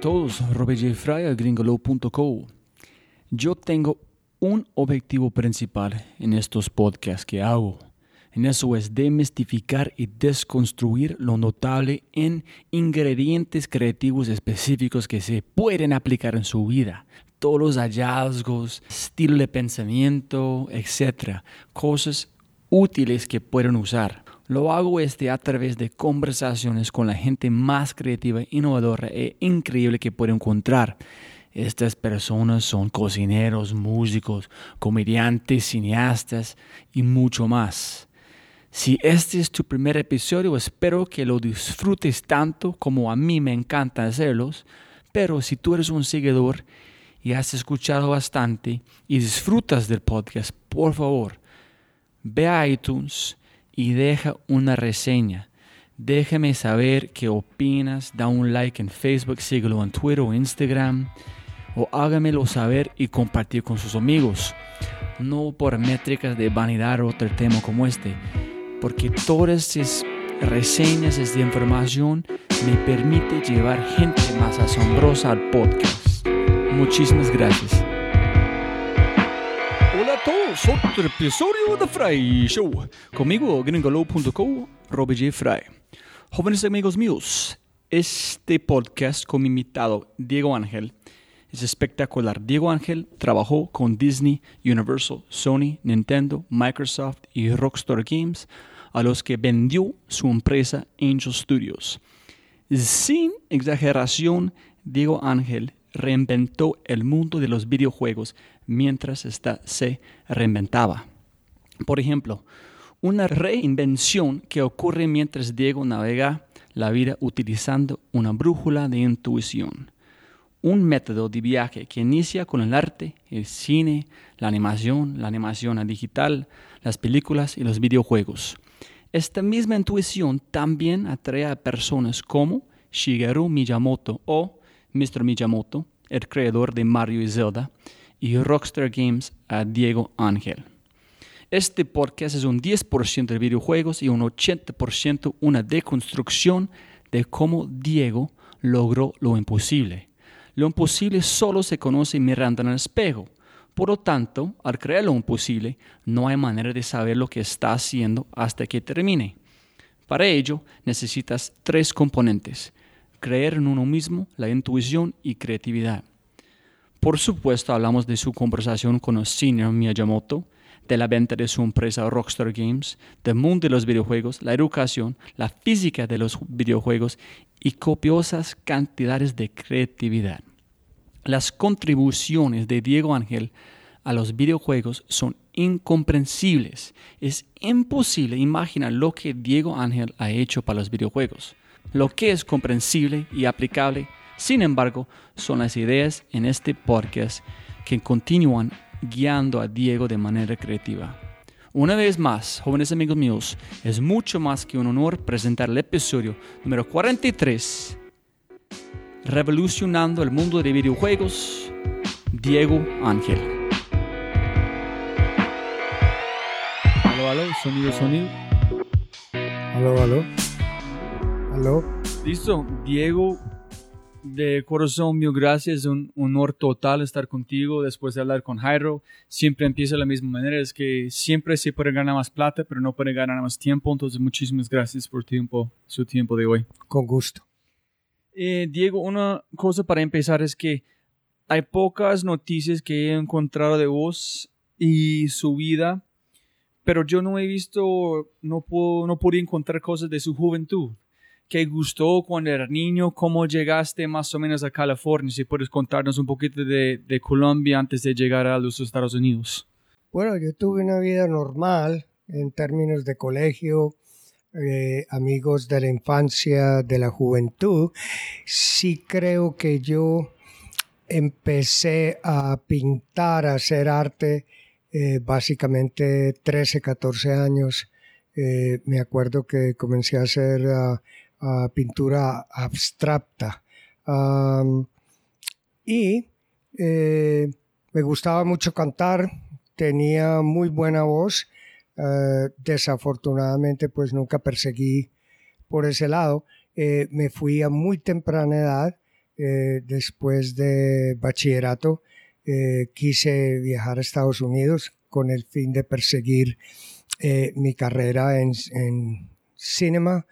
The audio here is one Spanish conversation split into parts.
Todos, Robert. Yo tengo un objetivo principal en estos podcasts que hago. En eso es demistificar y desconstruir lo notable en ingredientes creativos específicos que se pueden aplicar en su vida. Todos los hallazgos, estilo de pensamiento, etc. Cosas útiles que pueden usar. Lo hago este a través de conversaciones con la gente más creativa, innovadora e increíble que puedo encontrar. Estas personas son cocineros, músicos, comediantes, cineastas y mucho más. Si este es tu primer episodio, espero que lo disfrutes tanto como a mí me encanta hacerlos, pero si tú eres un seguidor y has escuchado bastante y disfrutas del podcast, por favor, ve a iTunes y deja una reseña. Déjame saber qué opinas, da un like en Facebook, síguelo en Twitter o Instagram, o hágamelo saber y compartir con sus amigos. No por métricas de vanidad o otro tema como este, porque todas estas reseñas, esta información me permite llevar gente más asombrosa al podcast. Muchísimas gracias todos, otro episodio de Fry Show. Conmigo, gringolo.co, Robert J. Fry. Jóvenes amigos míos, este podcast con mi invitado Diego Ángel es espectacular. Diego Ángel trabajó con Disney, Universal, Sony, Nintendo, Microsoft y Rockstar Games, a los que vendió su empresa Angel Studios. Sin exageración, Diego Ángel reinventó el mundo de los videojuegos mientras ésta se reinventaba. Por ejemplo, una reinvención que ocurre mientras Diego navega la vida utilizando una brújula de intuición. Un método de viaje que inicia con el arte, el cine, la animación, la animación digital, las películas y los videojuegos. Esta misma intuición también atrae a personas como Shigeru Miyamoto o Mr. Miyamoto, el creador de Mario y Zelda, y Rockstar Games a Diego Ángel. Este podcast es un 10% de videojuegos y un 80% una deconstrucción de cómo Diego logró lo imposible. Lo imposible solo se conoce mirando en el espejo. Por lo tanto, al crear lo imposible, no hay manera de saber lo que está haciendo hasta que termine. Para ello necesitas tres componentes, creer en uno mismo, la intuición y creatividad. Por supuesto hablamos de su conversación con senior Miyamoto, de la venta de su empresa Rockstar Games, del mundo de los videojuegos, la educación, la física de los videojuegos y copiosas cantidades de creatividad. Las contribuciones de Diego Ángel a los videojuegos son incomprensibles. Es imposible imaginar lo que Diego Ángel ha hecho para los videojuegos. Lo que es comprensible y aplicable, sin embargo, son las ideas en este podcast que continúan guiando a Diego de manera creativa. Una vez más, jóvenes amigos míos, es mucho más que un honor presentar el episodio número 43, Revolucionando el mundo de videojuegos, Diego Ángel. Aló, aló, sonido, sonido. Aló, aló. Aló. Listo, Diego de corazón mío, gracias. Es un honor total estar contigo después de hablar con Jairo. Siempre empieza de la misma manera. Es que siempre se puede ganar más plata, pero no puede ganar más tiempo. Entonces, muchísimas gracias por tiempo, su tiempo de hoy. Con gusto. Eh, Diego, una cosa para empezar es que hay pocas noticias que he encontrado de vos y su vida, pero yo no he visto, no puedo, no pude encontrar cosas de su juventud qué gustó cuando era niño, cómo llegaste más o menos a California, si puedes contarnos un poquito de, de Colombia antes de llegar a los Estados Unidos. Bueno, yo tuve una vida normal en términos de colegio, eh, amigos de la infancia, de la juventud. Sí creo que yo empecé a pintar, a hacer arte, eh, básicamente 13, 14 años. Eh, me acuerdo que comencé a hacer pintura abstracta. y eh, me gustaba mucho cantar, tenía muy buena voz. Eh, desafortunadamente, pues nunca perseguí por ese lado. Eh, me fui a muy temprana edad, después de bachillerato. quise viajar a Estados Unidos con el fin de perseguir mi carrera en, en cinema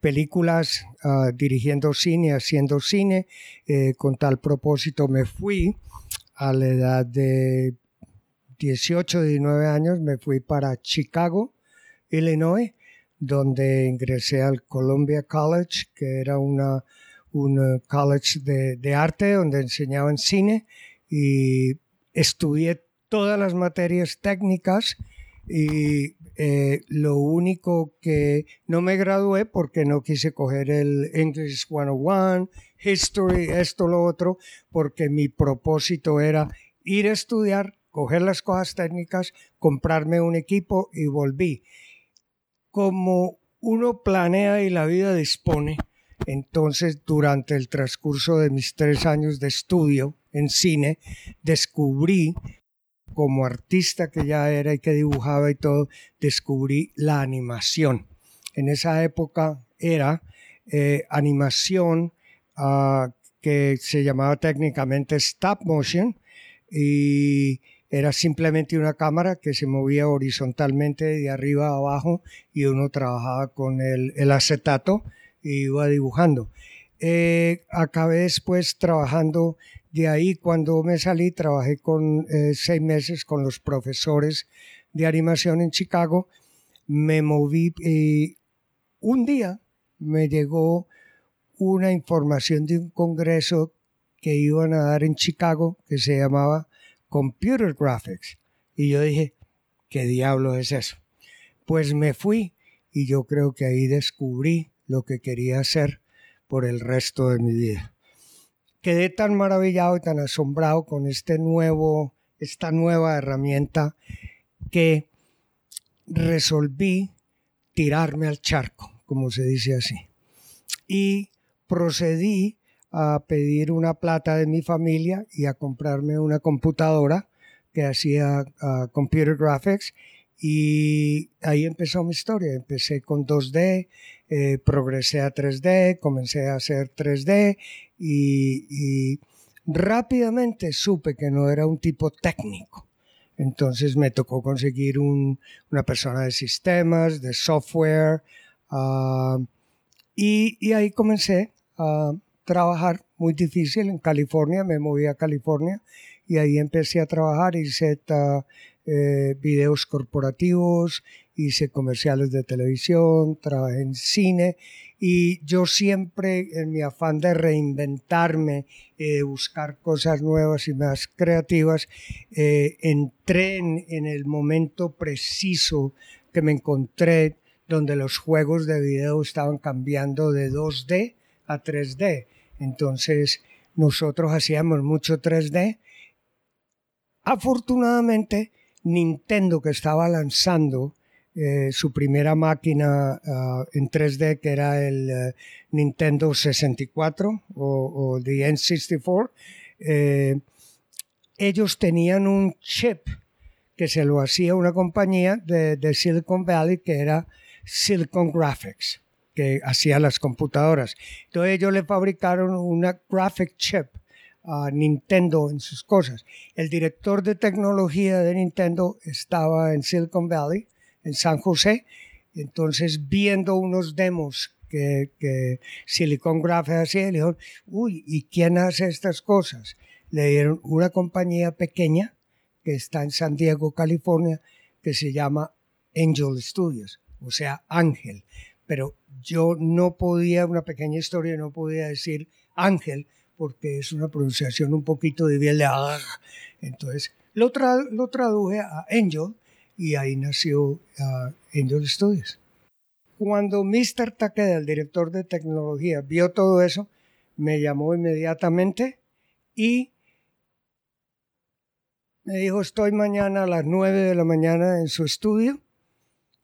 películas, ah, dirigiendo cine, haciendo cine. Eh, con tal propósito me fui a la edad de 18, 19 años, me fui para Chicago, Illinois, donde ingresé al Columbia College, que era una, un college de, de arte donde enseñaban cine y estudié todas las materias técnicas y eh, lo único que no me gradué porque no quise coger el English 101, History, esto, lo otro, porque mi propósito era ir a estudiar, coger las cosas técnicas, comprarme un equipo y volví. Como uno planea y la vida dispone, entonces durante el transcurso de mis tres años de estudio en cine, descubrí como artista que ya era y que dibujaba y todo, descubrí la animación. En esa época era eh, animación ah, que se llamaba técnicamente stop motion y era simplemente una cámara que se movía horizontalmente de arriba a abajo y uno trabajaba con el, acetato y iba dibujando. Eh, acabé después trabajando de ahí, cuando me salí, trabajé con eh, seis meses con los profesores de animación en Chicago. Me moví y un día me llegó una información de un congreso que iban a dar en Chicago que se llamaba Computer Graphics. Y yo dije, ¿qué diablo es eso? Pues me fui y yo creo que ahí descubrí lo que quería hacer por el resto de mi vida quedé tan maravillado y tan asombrado con este nuevo, esta nueva herramienta que resolví tirarme al charco, como se dice así. Y procedí a pedir una plata de mi familia y a comprarme una computadora que hacía uh, computer graphics y ahí empezó mi historia. Empecé con 2D, eh, progresé a 3D, comencé a hacer 3D y, rápidamente supe que no era un tipo técnico. Entonces me tocó conseguir una persona de sistemas, de software, ah, y, ahí comencé a trabajar muy difícil en California, me moví a California y ahí empecé a trabajar, hice eh, videos corporativos, hice comerciales de televisión, trabajé en cine y yo siempre en mi afán de reinventarme, eh, buscar cosas nuevas y más creativas, eh, entré en, el momento preciso que me encontré donde los juegos de video estaban cambiando de 2D a 3D. Entonces nosotros hacíamos mucho 3D. Afortunadamente, Nintendo que estaba lanzando eh, su primera máquina ah, en 3D, que era el eh, Nintendo 64 o, the N64, eh, ellos tenían un chip que se lo hacía una compañía de, Silicon Valley que era Silicon Graphics, que hacía las computadoras. Entonces ellos le fabricaron una graphic chip a Nintendo en sus cosas. El director de tecnología de Nintendo estaba en Silicon Valley en San José. Entonces, viendo unos demos que, Silicon Graphics hacía, le dijeron, uy, ¿y quién hace estas cosas? Le dieron una compañía pequeña que está en San Diego, California, que se llama Angel Studios, o sea, Ángel. Pero yo no podía, una pequeña historia, no podía decir Ángel, porque es una pronunciación un poquito de bien Entonces, lo, lo traduje a Angel y ahí nació uh, Angel Studios. Cuando Mr. Takeda, el director de tecnología, vio todo eso, me llamó inmediatamente y me dijo, estoy mañana a las 9 de la mañana en su estudio.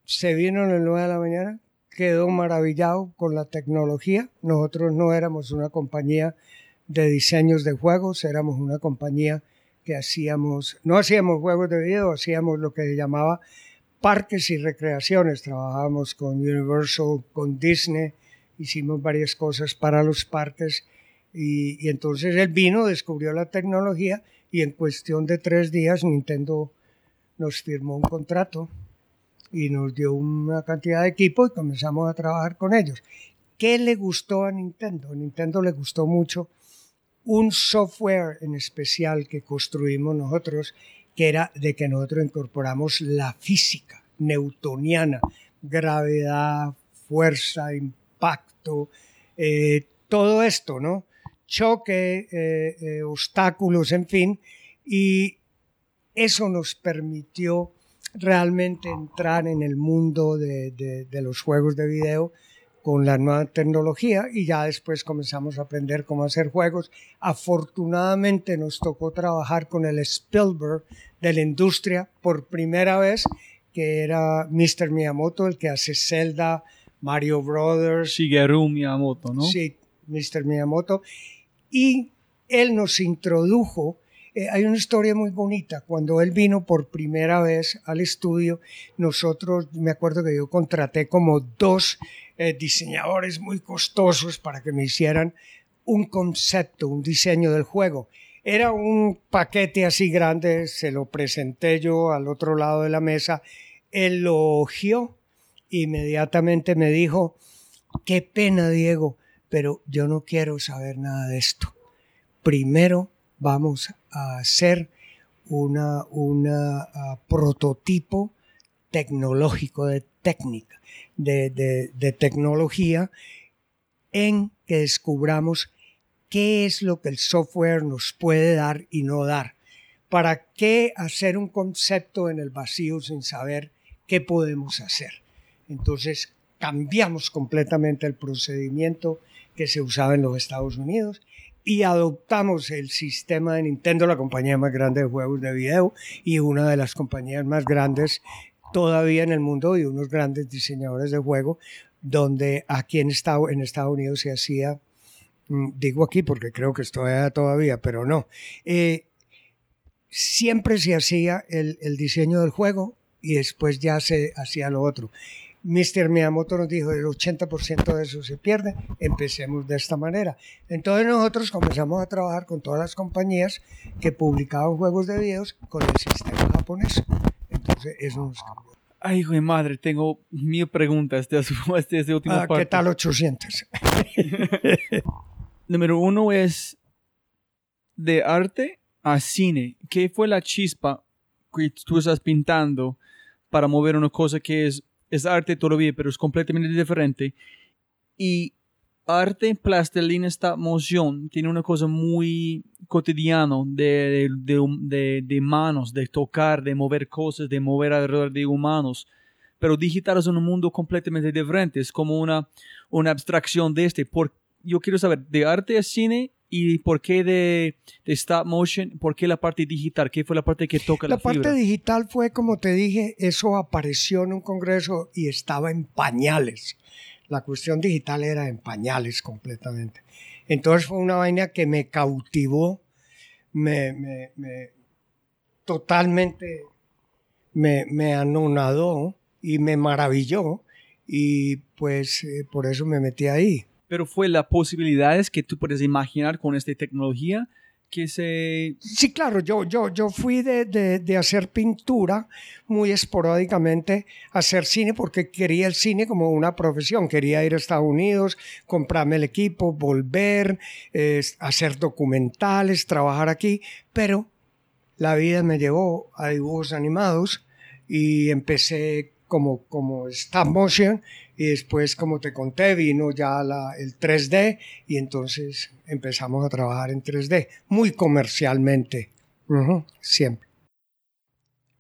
Se vino a las 9 de la mañana, quedó maravillado con la tecnología. Nosotros no éramos una compañía de diseños de juegos, éramos una compañía que hacíamos, no hacíamos juegos de video, hacíamos lo que llamaba parques y recreaciones. Trabajábamos con Universal, con Disney, hicimos varias cosas para los parques y, entonces él vino, descubrió la tecnología y en cuestión de tres días Nintendo nos firmó un contrato y nos dio una cantidad de equipo y comenzamos a trabajar con ellos. ¿Qué le gustó a Nintendo? A Nintendo le gustó mucho un software en especial que construimos nosotros, que era de que nosotros incorporamos la física newtoniana, gravedad, fuerza, impacto, eh, todo esto, ¿no? Choque, eh, eh, obstáculos, en fin, y eso nos permitió realmente entrar en el mundo de los juegos de video con la nueva tecnología y ya después comenzamos a aprender cómo hacer juegos. Afortunadamente nos tocó trabajar con el Spielberg de la industria por primera vez, que era Mr. Miyamoto, el que hace Zelda, Mario Brothers. Shigeru Miyamoto, ¿no? Sí, Mr. Miyamoto. Y él nos introdujo eh, hay una historia muy bonita. Cuando él vino por primera vez al estudio, nosotros, me acuerdo que yo contraté como dos eh, diseñadores muy costosos para que me hicieran un concepto, un diseño del juego. Era un paquete así grande, se lo presenté yo al otro lado de la mesa, él lo ojió, inmediatamente me dijo, qué pena Diego, pero yo no quiero saber nada de esto. Primero vamos a hacer una, una ah, prototipo tecnológico de técnica de, tecnología en que descubramos qué es lo que el software nos puede dar y no dar. ¿Para qué hacer un concepto en el vacío sin saber qué podemos hacer? Entonces cambiamos completamente el procedimiento que se usaba en los Estados Unidos y adoptamos el sistema de Nintendo, la compañía más grande de juegos de video y una de las compañías más grandes todavía en el mundo y unos grandes diseñadores de juego, donde aquí en Estados, en Estados Unidos se hacía, mm, digo aquí porque creo que esto todavía, pero no, eh, siempre se hacía el, el diseño del juego y después ya se hacía lo otro. Mr. Miyamoto nos dijo, el 80% de eso se pierde, empecemos de esta manera. Entonces nosotros comenzamos a trabajar con todas las compañías que publicaban juegos de videos con el sistema japonés. Entonces eso nos cambió. Ay, hijo de madre, tengo mil preguntas de, de, de última ah, parte. ¿Qué tal 800? Número uno es de arte a cine. ¿Qué fue la chispa que tú estás pintando para mover una cosa que es, es arte todavía, pero es completamente diferente? Y arte, plastilina, esta moción tiene una cosa muy cotidiana de, de, de, manos, de tocar, de mover cosas, de mover alrededor de humanos. Pero digital es un mundo completamente diferente, es como una, una abstracción de este. Por, yo quiero saber, de arte a cine y por qué de, de, stop motion, por qué la parte digital, qué fue la parte que toca la, la parte digital fue, como te dije, eso apareció en un congreso y estaba en pañales la cuestión digital era en pañales completamente. Entonces fue una vaina que me cautivó, me, me, totalmente me, me, anonadó y me maravilló y pues eh, por eso me metí ahí. Pero fue las posibilidades que tú puedes imaginar con esta tecnología que se... Sí, claro, yo, yo, yo fui de, de, hacer pintura muy esporádicamente hacer cine porque quería el cine como una profesión, quería ir a Estados Unidos, comprarme el equipo, volver, hacer documentales, trabajar aquí, pero la vida me llevó a dibujos animados y empecé como, como stop motion y después, como te conté, vino ya la, el 3D y entonces empezamos a trabajar en 3D, muy comercialmente, siempre.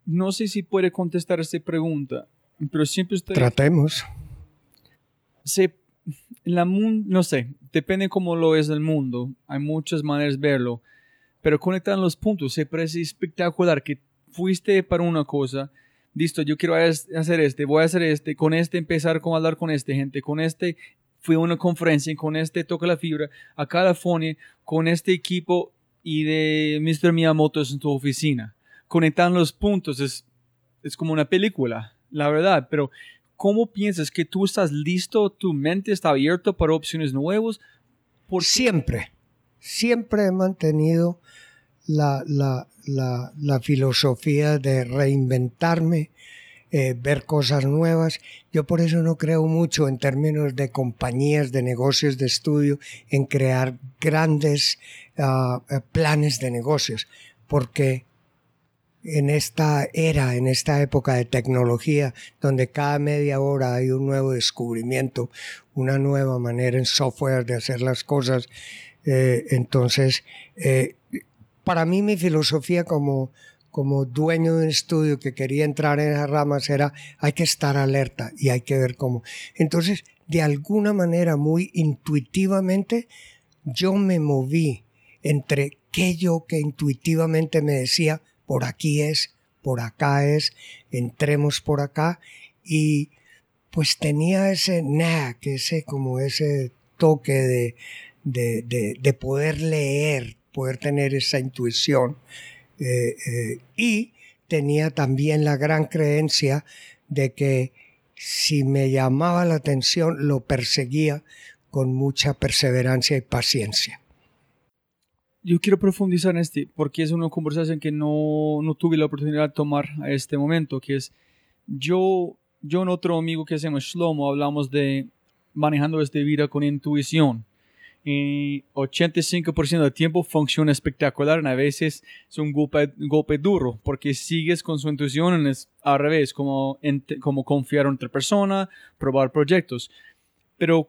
No sé si puede contestar esta pregunta, pero siempre estoy... Tratemos. Se, la, no sé, depende cómo lo es el mundo, hay muchas maneras de verlo, pero conectan los puntos, se parece espectacular que fuiste para una cosa, listo, yo quiero hacer este, voy a hacer este, con este empezar a hablar con este gente, con este fui a una conferencia, con este toca la fibra a California, con este equipo y de Mr. Miyamoto en tu oficina. Conectan los puntos, es, es como una película, la verdad, pero ¿cómo piensas que tú estás listo, tu mente está abierta para opciones nuevas? Por siempre, siempre he mantenido la, la, la, filosofía de reinventarme, eh, ver cosas nuevas. Yo por eso no creo mucho en términos de compañías, de negocios de estudio, en crear grandes ah, eh, planes de negocios, porque en esta era, en esta época de tecnología, donde cada media hora hay un nuevo descubrimiento, una nueva manera en software de hacer las cosas, eh, entonces para mí mi filosofía como, como dueño de un estudio que quería entrar en esas ramas era hay que estar alerta y hay que ver cómo. Entonces, de alguna manera muy intuitivamente, yo me moví entre aquello que intuitivamente me decía, por aquí es, por acá es, entremos por acá, y pues tenía ese knack, ese como ese toque de, de, de, de poder leer poder tener esa intuición. Eh, eh, y tenía también la gran creencia de que si me llamaba la atención, lo perseguía con mucha perseverancia y paciencia. Yo quiero profundizar en este, porque es una conversación que no, no tuve la oportunidad de tomar a este momento, que es yo, yo y otro amigo que se llama Shlomo hablamos de manejando esta vida con intuición y 85% del tiempo funciona espectacular. A veces es un golpe, golpe duro porque sigues con su intuición al revés, como, como confiar en otra persona, probar proyectos. Pero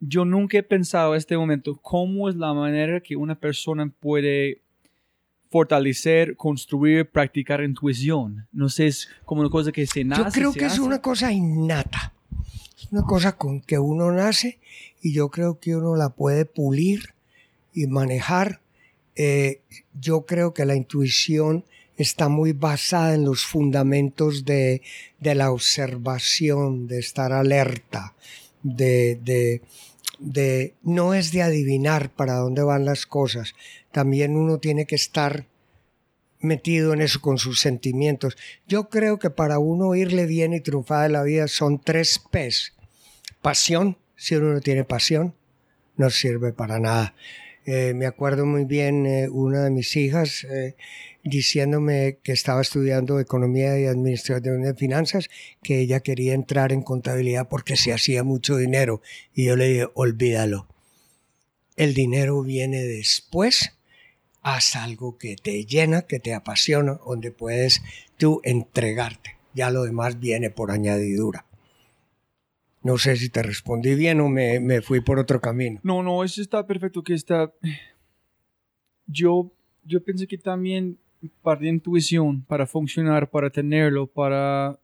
yo nunca he pensado en este momento cómo es la manera que una persona puede fortalecer, construir, practicar intuición. No sé, es como una cosa que se nace. Yo creo que es una cosa innata. Es una cosa con que uno nace y yo creo que uno la puede pulir y manejar. Eh, yo creo que la intuición está muy basada en los fundamentos de, de la observación, de estar alerta, de, de, de, no es de adivinar para dónde van las cosas, también uno tiene que estar metido en eso con sus sentimientos. Yo creo que para uno irle bien y triunfar en la vida son tres P's. Pasión, si uno no tiene pasión, no sirve para nada. Eh, me acuerdo muy bien eh, una de mis hijas eh, diciéndome que estaba estudiando economía y administración de finanzas, que ella quería entrar en contabilidad porque se hacía mucho dinero. Y yo le dije, olvídalo. El dinero viene después. Haz algo que te llena, que te apasiona, donde puedes tú entregarte. Ya lo demás viene por añadidura. No sé si te respondí bien o me, me fui por otro camino. No, no, eso está perfecto que está... Yo, yo pensé que también para la intuición, para funcionar, para tenerlo, para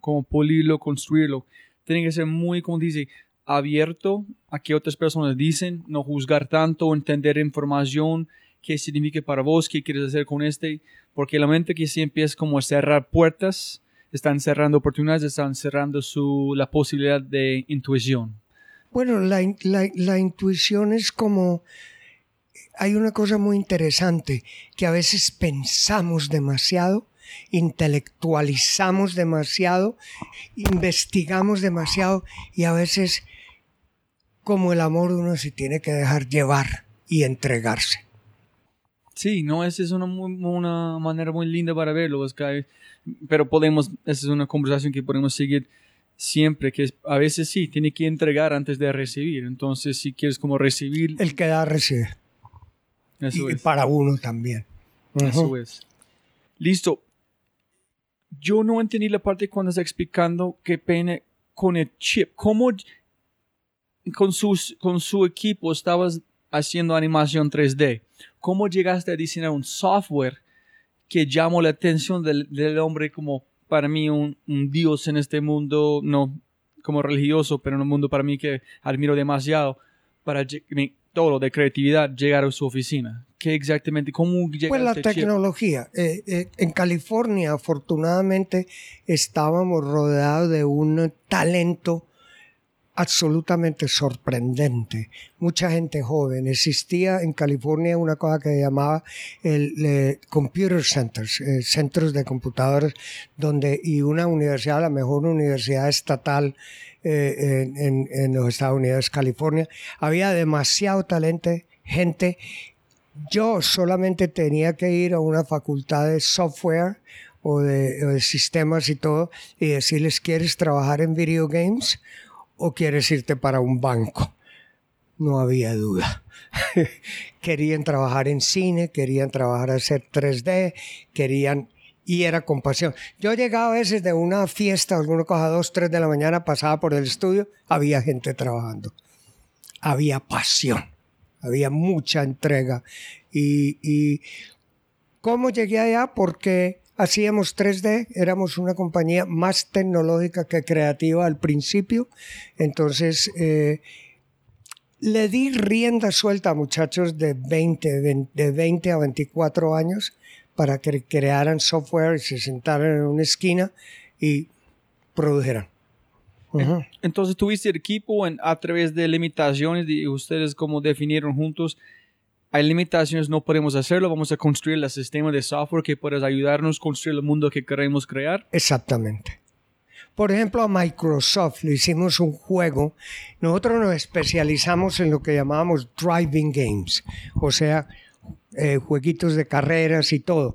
como pulirlo, construirlo, tiene que ser muy, como dice, abierto a que otras personas dicen, no juzgar tanto, entender información, qué significa para vos, qué quieres hacer con este, porque la mente que sí empieza como cerrar puertas, están cerrando oportunidades, están cerrando su, la posibilidad de intuición. Bueno, la, la, la intuición es como... Hay una cosa muy interesante, que a veces pensamos demasiado, intelectualizamos demasiado, investigamos demasiado y a veces como el amor uno se tiene que dejar llevar y entregarse. Sí, no, esa es una, una manera muy linda para verlo, Oscar pero podemos, esa es una conversación que podemos seguir siempre, que a veces sí, tiene que entregar antes de recibir. Entonces, si quieres como recibir... El que da recibe. Eso y para uno también. Eso es. Listo. Yo no entendí la parte cuando estás explicando qué pena con el chip. ¿Cómo con, sus, con su equipo estabas haciendo animación 3D? ¿Cómo llegaste a diseñar un software que llamó la atención del, hombre como para mí un, dios en este mundo, no como religioso, pero en un mundo para mí que admiro demasiado, para todo lo de creatividad, llegar a su oficina. ¿Qué exactamente? ¿Cómo llega Pues la este tecnología. Eh, eh, en California, afortunadamente, estábamos rodeados de un talento absolutamente sorprendente. Mucha gente joven. Existía en California una cosa que llamaba el Computer Centers, eh, centros de computadores, donde y una universidad, la mejor universidad estatal eh, en, en, los Estados Unidos, California, había demasiado talento, gente. Yo solamente tenía que ir a una facultad de software o de, o de sistemas y todo y decirles, ¿quieres trabajar en video games? O quieres irte para un banco. No había duda. querían trabajar en cine, querían trabajar a hacer 3D, querían y era compasión. Yo llegaba a veces de una fiesta, alguna cosa, dos, tres de la mañana, pasaba por el estudio, había gente trabajando. Había pasión, había mucha entrega. Y ¿cómo llegué allá? Porque hacíamos 3D, éramos una compañía más tecnológica que creativa al principio, entonces eh, le di rienda suelta a muchachos de 20, de 20 a 24 años para que crearan software y se sentaran en una esquina y produjeran. Entonces tuviste el equipo en, a través de limitaciones y ustedes como definieron juntos hay limitaciones, no podemos hacerlo, vamos a construir el sistema de software que pueda ayudarnos a construir el mundo que queremos crear. Exactamente. Por ejemplo, a Microsoft le hicimos un juego. Nosotros nos especializamos en lo que llamamos driving games, o sea, eh, jueguitos de carreras y todo.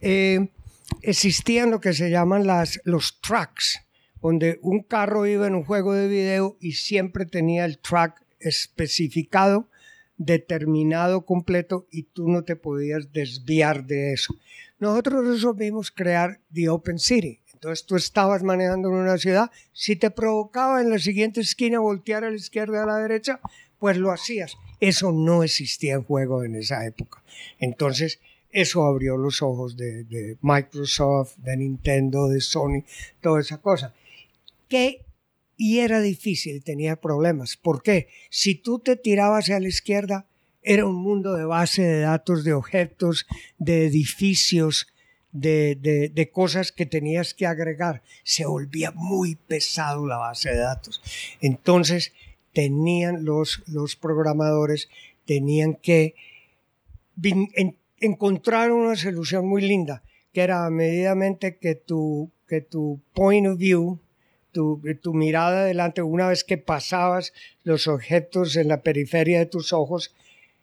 Eh, existían lo que se llaman las, los tracks, donde un carro iba en un juego de video y siempre tenía el track especificado determinado completo y tú no te podías desviar de eso. Nosotros resolvimos crear The Open City. Entonces tú estabas manejando en una ciudad, si te provocaba en la siguiente esquina voltear a la izquierda o a la derecha, pues lo hacías. Eso no existía en juego en esa época. Entonces eso abrió los ojos de, de Microsoft, de Nintendo, de Sony, toda esa cosa. ¿Qué y era difícil, tenía problemas. ¿Por qué? Si tú te tirabas hacia la izquierda, era un mundo de base de datos, de objetos, de edificios, de, de, cosas que tenías que agregar. Se volvía muy pesado la base de datos. Entonces, tenían los, los programadores, tenían que encontraron una solución muy linda, que era a medida que tu, que tu point of view, tu, mirada adelante, una vez que pasabas los objetos en la periferia de tus ojos,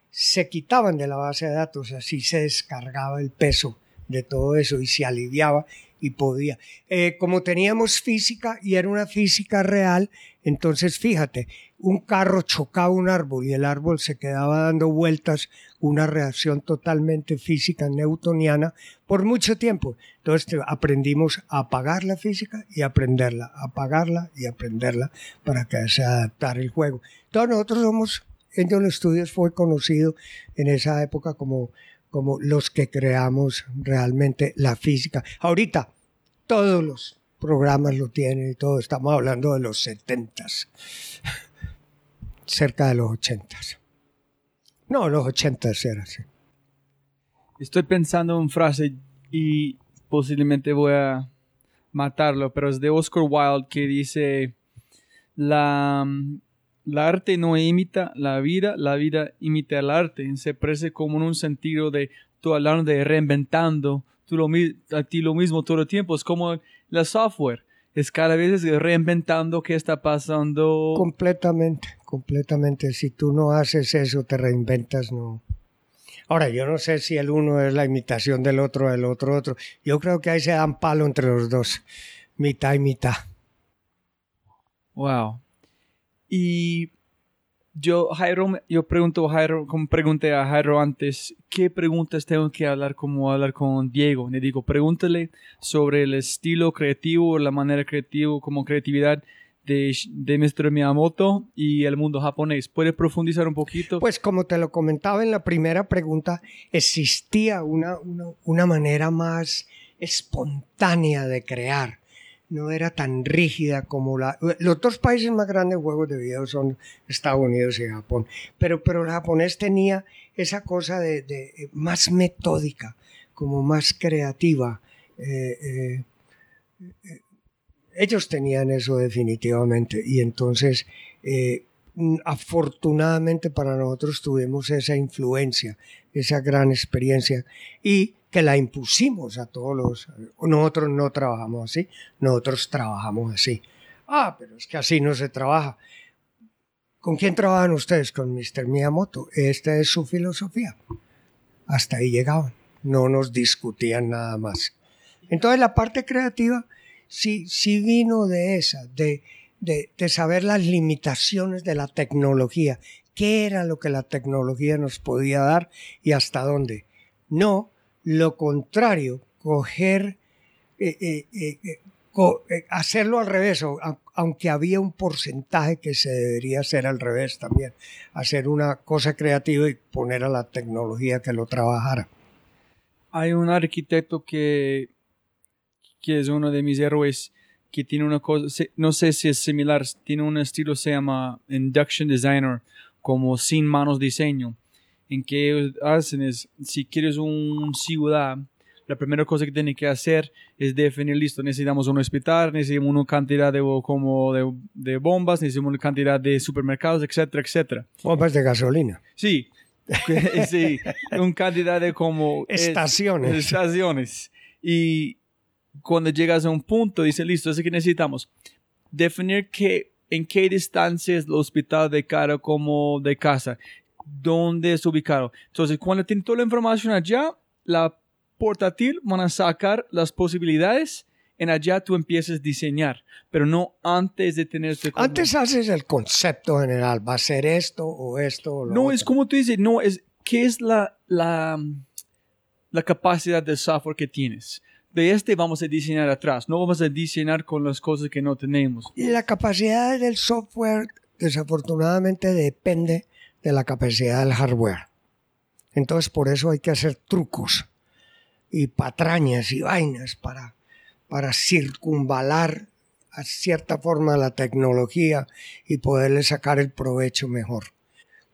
se quitaban de la base de datos, así se descargaba el peso de todo eso y se aliviaba y podía. Eh, como teníamos física y era una física real, entonces fíjate, un carro chocaba un árbol y el árbol se quedaba dando vueltas, una reacción totalmente física newtoniana por mucho tiempo. Entonces aprendimos a apagar la física y aprenderla, apagarla y aprenderla para que se adaptara el juego. Todos nosotros somos Angel Studios fue conocido en esa época como, como los que creamos realmente la física. Ahorita, todos los programas lo tienen y todo. Estamos hablando de los setentas, cerca de los ochentas. No, los ochentas era así. Estoy pensando en frase y posiblemente voy a matarlo, pero es de Oscar Wilde que dice la la arte no imita la vida, la vida imita el arte. Se parece como en un sentido de tú hablando de reinventando tú lo, a ti lo mismo todo el tiempo. Es como la software. Es cada vez reinventando qué está pasando. Completamente, completamente. Si tú no haces eso, te reinventas, no. Ahora, yo no sé si el uno es la imitación del otro, el otro, otro. Yo creo que ahí se dan palo entre los dos, mitad y mitad. Wow. Y yo, Jairo, yo pregunto Jairo, pregunté a Jairo antes, ¿qué preguntas tengo que hablar como hablar con Diego? Le digo, pregúntale sobre el estilo creativo, la manera creativa, como creatividad de, de Mr. Miyamoto y el mundo japonés. ¿Puede profundizar un poquito? Pues como te lo comentaba en la primera pregunta, existía una, una, una manera más espontánea de crear no era tan rígida como la... Los dos países más grandes juegos de video son Estados Unidos y Japón, pero, pero el japonés tenía esa cosa de, de más metódica, como más creativa. Eh, eh, eh, ellos tenían eso definitivamente y entonces afortunadamente para nosotros tuvimos esa influencia, esa gran experiencia y que la impusimos a todos los... Nosotros no trabajamos así, nosotros trabajamos así. Ah, pero es que así no se trabaja. ¿Con quién trabajan ustedes? Con Mr. Miyamoto. Esta es su filosofía. Hasta ahí llegaban. No nos discutían nada más. Entonces la parte creativa sí, sí vino de esa, de, de, de saber las limitaciones de la tecnología. ¿Qué era lo que la tecnología nos podía dar y hasta dónde? No lo contrario, coger, eh, eh, eh, hacerlo al revés, aunque había un porcentaje que se debería hacer al revés también, hacer una cosa creativa y poner a la tecnología que lo trabajara. Hay un arquitecto que, que es uno de mis héroes que tiene una cosa, no sé si es similar, tiene un estilo, se llama Induction Designer, como sin manos diseño en que hacen es, si quieres un ciudad, la primera cosa que tienen que hacer es definir, listo, necesitamos un hospital, necesitamos una cantidad de, como de, bombas, necesitamos una cantidad de supermercados, etcétera, etcétera. Bombas de gasolina. Sí, sí, una cantidad de como... Estaciones. estaciones. Y cuando llegas a un punto, dice, listo, es que necesitamos definir que en qué distancia es el hospital de cara como de casa, dónde es ubicado. Entonces, cuando tiene toda la información allá, la portátil van a sacar las posibilidades en allá tú empiezas a diseñar, pero no antes de tener... Antes haces el concepto general, va a ser esto o esto o No, es como tú dices, no, es qué es la, la, la capacidad de software que tienes. De este vamos a diseñar atrás, no vamos a diseñar con las cosas que no tenemos. Y la capacidad del software desafortunadamente depende de la capacidad del hardware. Entonces por eso hay que hacer trucos y patrañas y vainas para, para circunvalar a cierta forma la tecnología y poderle sacar el provecho mejor.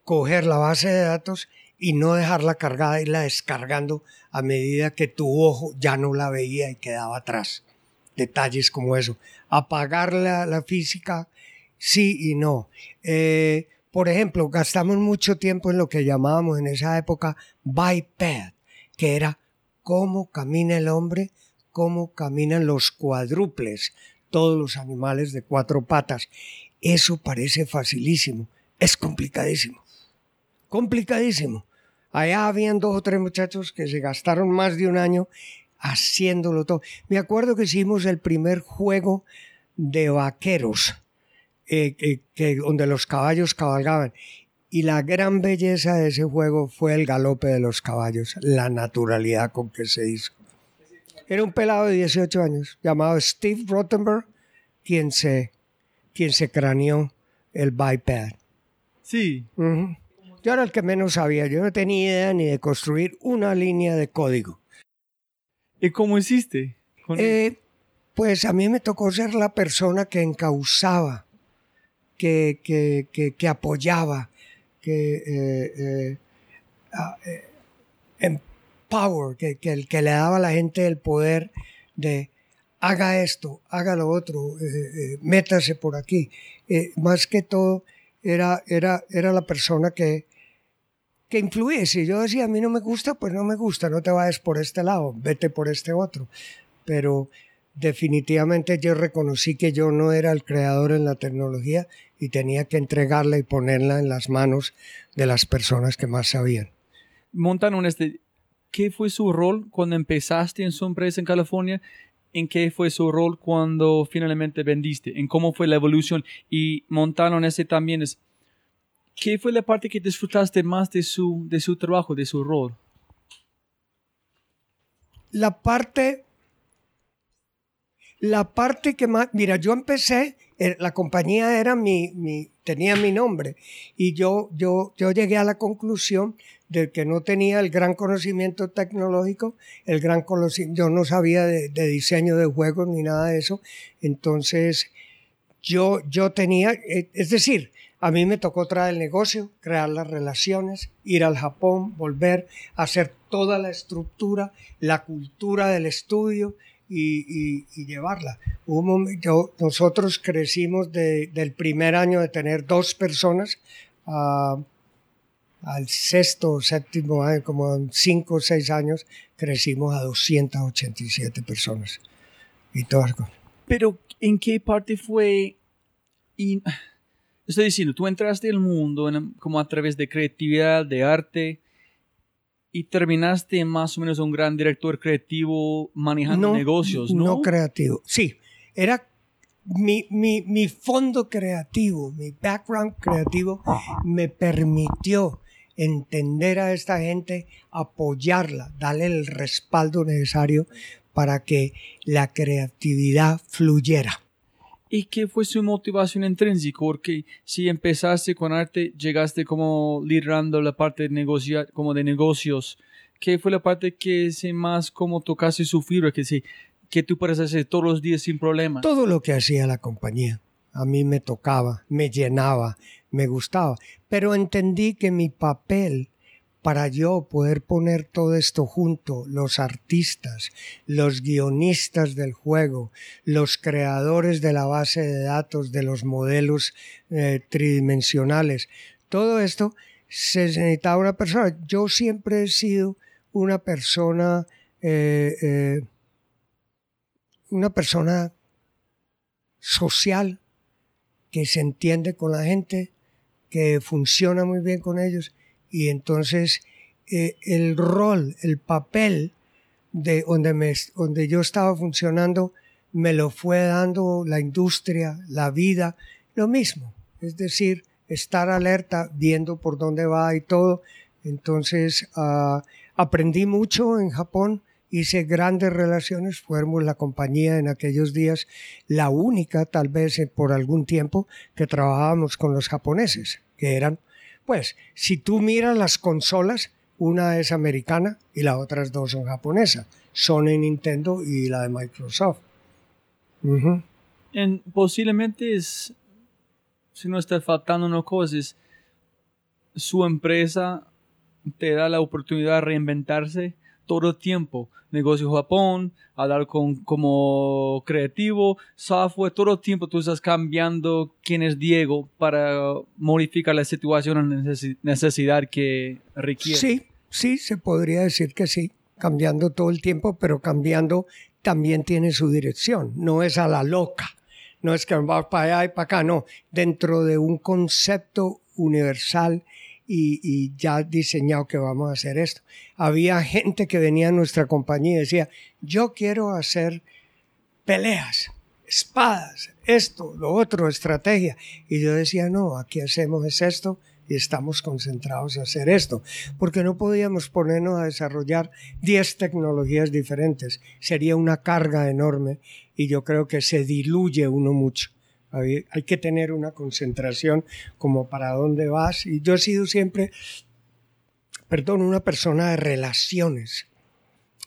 Coger la base de datos y no dejarla cargada, irla descargando a medida que tu ojo ya no la veía y quedaba atrás. Detalles como eso. Apagar la, la física, sí y no. Eh, por ejemplo, gastamos mucho tiempo en lo que llamábamos en esa época bypad, que era cómo camina el hombre, cómo caminan los cuádruples, todos los animales de cuatro patas. Eso parece facilísimo, es complicadísimo, complicadísimo. Allá habían dos o tres muchachos que se gastaron más de un año haciéndolo todo. Me acuerdo que hicimos el primer juego de vaqueros, eh, que, donde los caballos cabalgaban. Y la gran belleza de ese juego fue el galope de los caballos, la naturalidad con que se hizo. Era un pelado de 18 años llamado Steve Rottenberg quien se, quien se craneó el biped. Sí. Yo era el que menos sabía. Yo no tenía idea ni de construir una línea de código. ¿Y cómo hiciste? Eh, pues a mí me tocó ser la persona que encauzaba, que, que, que, apoyaba, que eh, eh, ah, empower, que, que, que le daba a la gente el poder de haga esto, haga lo otro, métase por aquí. más que todo, era, era, era la persona que, que influye. Si yo decía, a mí no me gusta, pues no me gusta, no te vayas por este lado, vete por este otro. Pero definitivamente yo reconocí que yo no era el creador en la tecnología y tenía que entregarla y ponerla en las manos de las personas que más sabían. Montano, este, ¿qué fue su rol cuando empezaste en su empresa en California? ¿En qué fue su rol cuando finalmente vendiste? ¿En cómo fue la evolución? Y Montano, en este también es, ¿Qué fue la parte que disfrutaste más de su, de su trabajo, de su rol? La parte, la parte que más, mira, yo empecé, eh, la compañía era mi, mi, tenía mi nombre y yo, yo, yo llegué a la conclusión de que no tenía el gran conocimiento tecnológico, el gran conocimiento, yo no sabía de, de diseño de juegos ni nada de eso, entonces yo, yo tenía, eh, es decir, a mí me tocó traer el negocio, crear las relaciones, ir al Japón, volver, hacer toda la estructura, la cultura del estudio y, llevarla. nosotros crecimos del primer año de tener dos personas al sexto o séptimo año, como cinco o seis años, crecimos a 287 personas. Y todo. Pero, ¿en qué parte fue? Estoy diciendo, tú entraste al mundo como a través de creatividad, de arte, y terminaste más o menos un gran director creativo manejando negocios, ¿no? No creativo, sí. Era mi, mi, mi fondo creativo, mi background creativo me permitió entender a esta gente, apoyarla, darle el respaldo necesario para que la creatividad fluyera. ¿Y qué fue su motivación intrínseca? Porque si empezaste con arte, llegaste como liderando la parte de, negociar, como de negocios. ¿Qué fue la parte que se más como tocaste su fibra? Que, sí, que tú puedes hacer todos los días sin problema. Todo lo que hacía la compañía. A mí me tocaba, me llenaba, me gustaba. Pero entendí que mi papel para yo poder poner todo esto junto, los artistas, los guionistas del juego, los creadores de la base de datos, de los modelos eh, tridimensionales, todo esto se necesitaba una persona. Yo siempre he sido una persona, eh, eh, una persona social, que se entiende con la gente, que funciona muy bien con ellos y entonces eh, el rol, el papel de donde, me, donde yo estaba funcionando, me lo fue dando la industria, la vida, lo mismo. Es decir, estar alerta, viendo por dónde va y todo. Entonces, ah, aprendí mucho en Japón, hice grandes relaciones, fuimos la compañía en aquellos días, la única, tal vez eh, por algún tiempo, que trabajábamos con los japoneses, que eran pues, si tú miras las consolas, una es americana y las otras dos son japonesas. Sony, Nintendo y la de Microsoft. posiblemente es, si no está faltando una cosa, su empresa te da la oportunidad de reinventarse todo el tiempo. Negocio Japón, hablar con, como creativo, software, todo el tiempo tú estás cambiando quién es Diego para modificar la situación o necesidad que requiere. Sí, sí, se podría decir que sí. cambiando todo el tiempo, pero cambiando también tiene su dirección, no es a la loca, no es que va para allá y para acá, no, dentro de un concepto universal y, ya diseñado que vamos a hacer esto. Había gente que venía a nuestra compañía y decía, yo quiero hacer peleas, espadas, esto, lo otro, estrategia. Y yo decía, no, aquí hacemos es esto y estamos concentrados en hacer esto, porque no podíamos ponernos a desarrollar 10 tecnologías diferentes. Sería una carga enorme y yo creo que se diluye uno mucho. Hay, que tener una concentración como para dónde vas. Y yo he sido siempre, perdón, una persona de relaciones,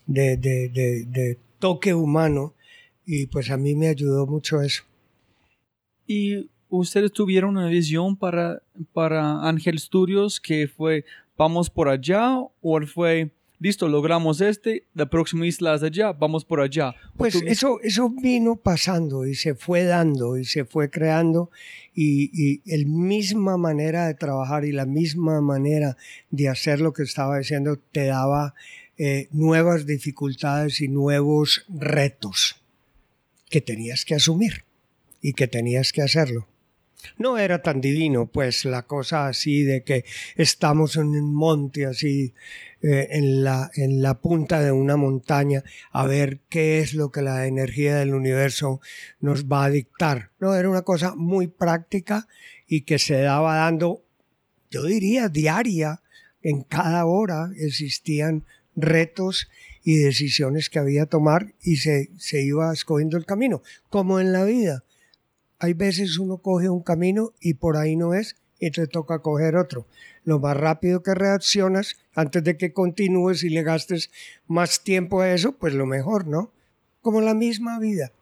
de, de, de, toque humano y pues a mí me ayudó mucho eso. Y ustedes tuvieron una visión para, para Ángel Studios que fue vamos por allá o fue listo, logramos este, la próxima isla es allá, vamos por allá. Pues eso, eso vino pasando y se fue dando y se fue creando y, y la misma manera de trabajar y la misma manera de hacer lo que estaba diciendo te daba eh, nuevas dificultades y nuevos retos que tenías que asumir y que tenías que hacerlo. No era tan divino, pues la cosa así de que estamos en un monte así, eh, en, la, en la punta de una montaña, a ver qué es lo que la energía del universo nos va a dictar. No, era una cosa muy práctica y que se daba dando, yo diría, diaria. En cada hora existían retos y decisiones que había que tomar y se, se iba escogiendo el camino, como en la vida. Hay veces uno coge un camino y por ahí no es y te toca coger otro. Lo más rápido que reaccionas antes de que continúes y le gastes más tiempo a eso, pues lo mejor, ¿no? Como la misma vida.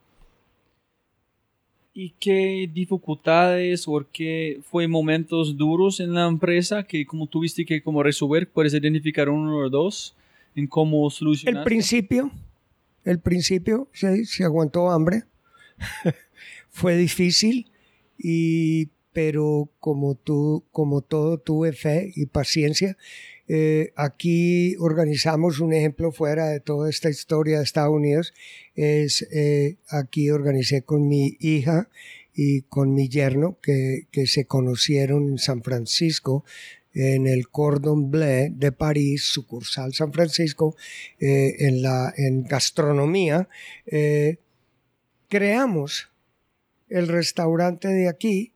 ¿Y qué dificultades o qué fue momentos duros en la empresa que como tuviste que como resolver? ¿Puedes identificar uno o dos? en cómo solucionar? El principio, el principio se, se aguantó hambre, fue difícil, y, pero como, tú, como todo tuve fe y paciencia. Eh, aquí organizamos un ejemplo fuera de toda esta historia de Estados Unidos. Es, eh, aquí organicé con mi hija y con mi yerno que, que se conocieron en San Francisco en el Cordon Bleu de París, sucursal San Francisco, eh, en, la, en gastronomía, eh, creamos el restaurante de aquí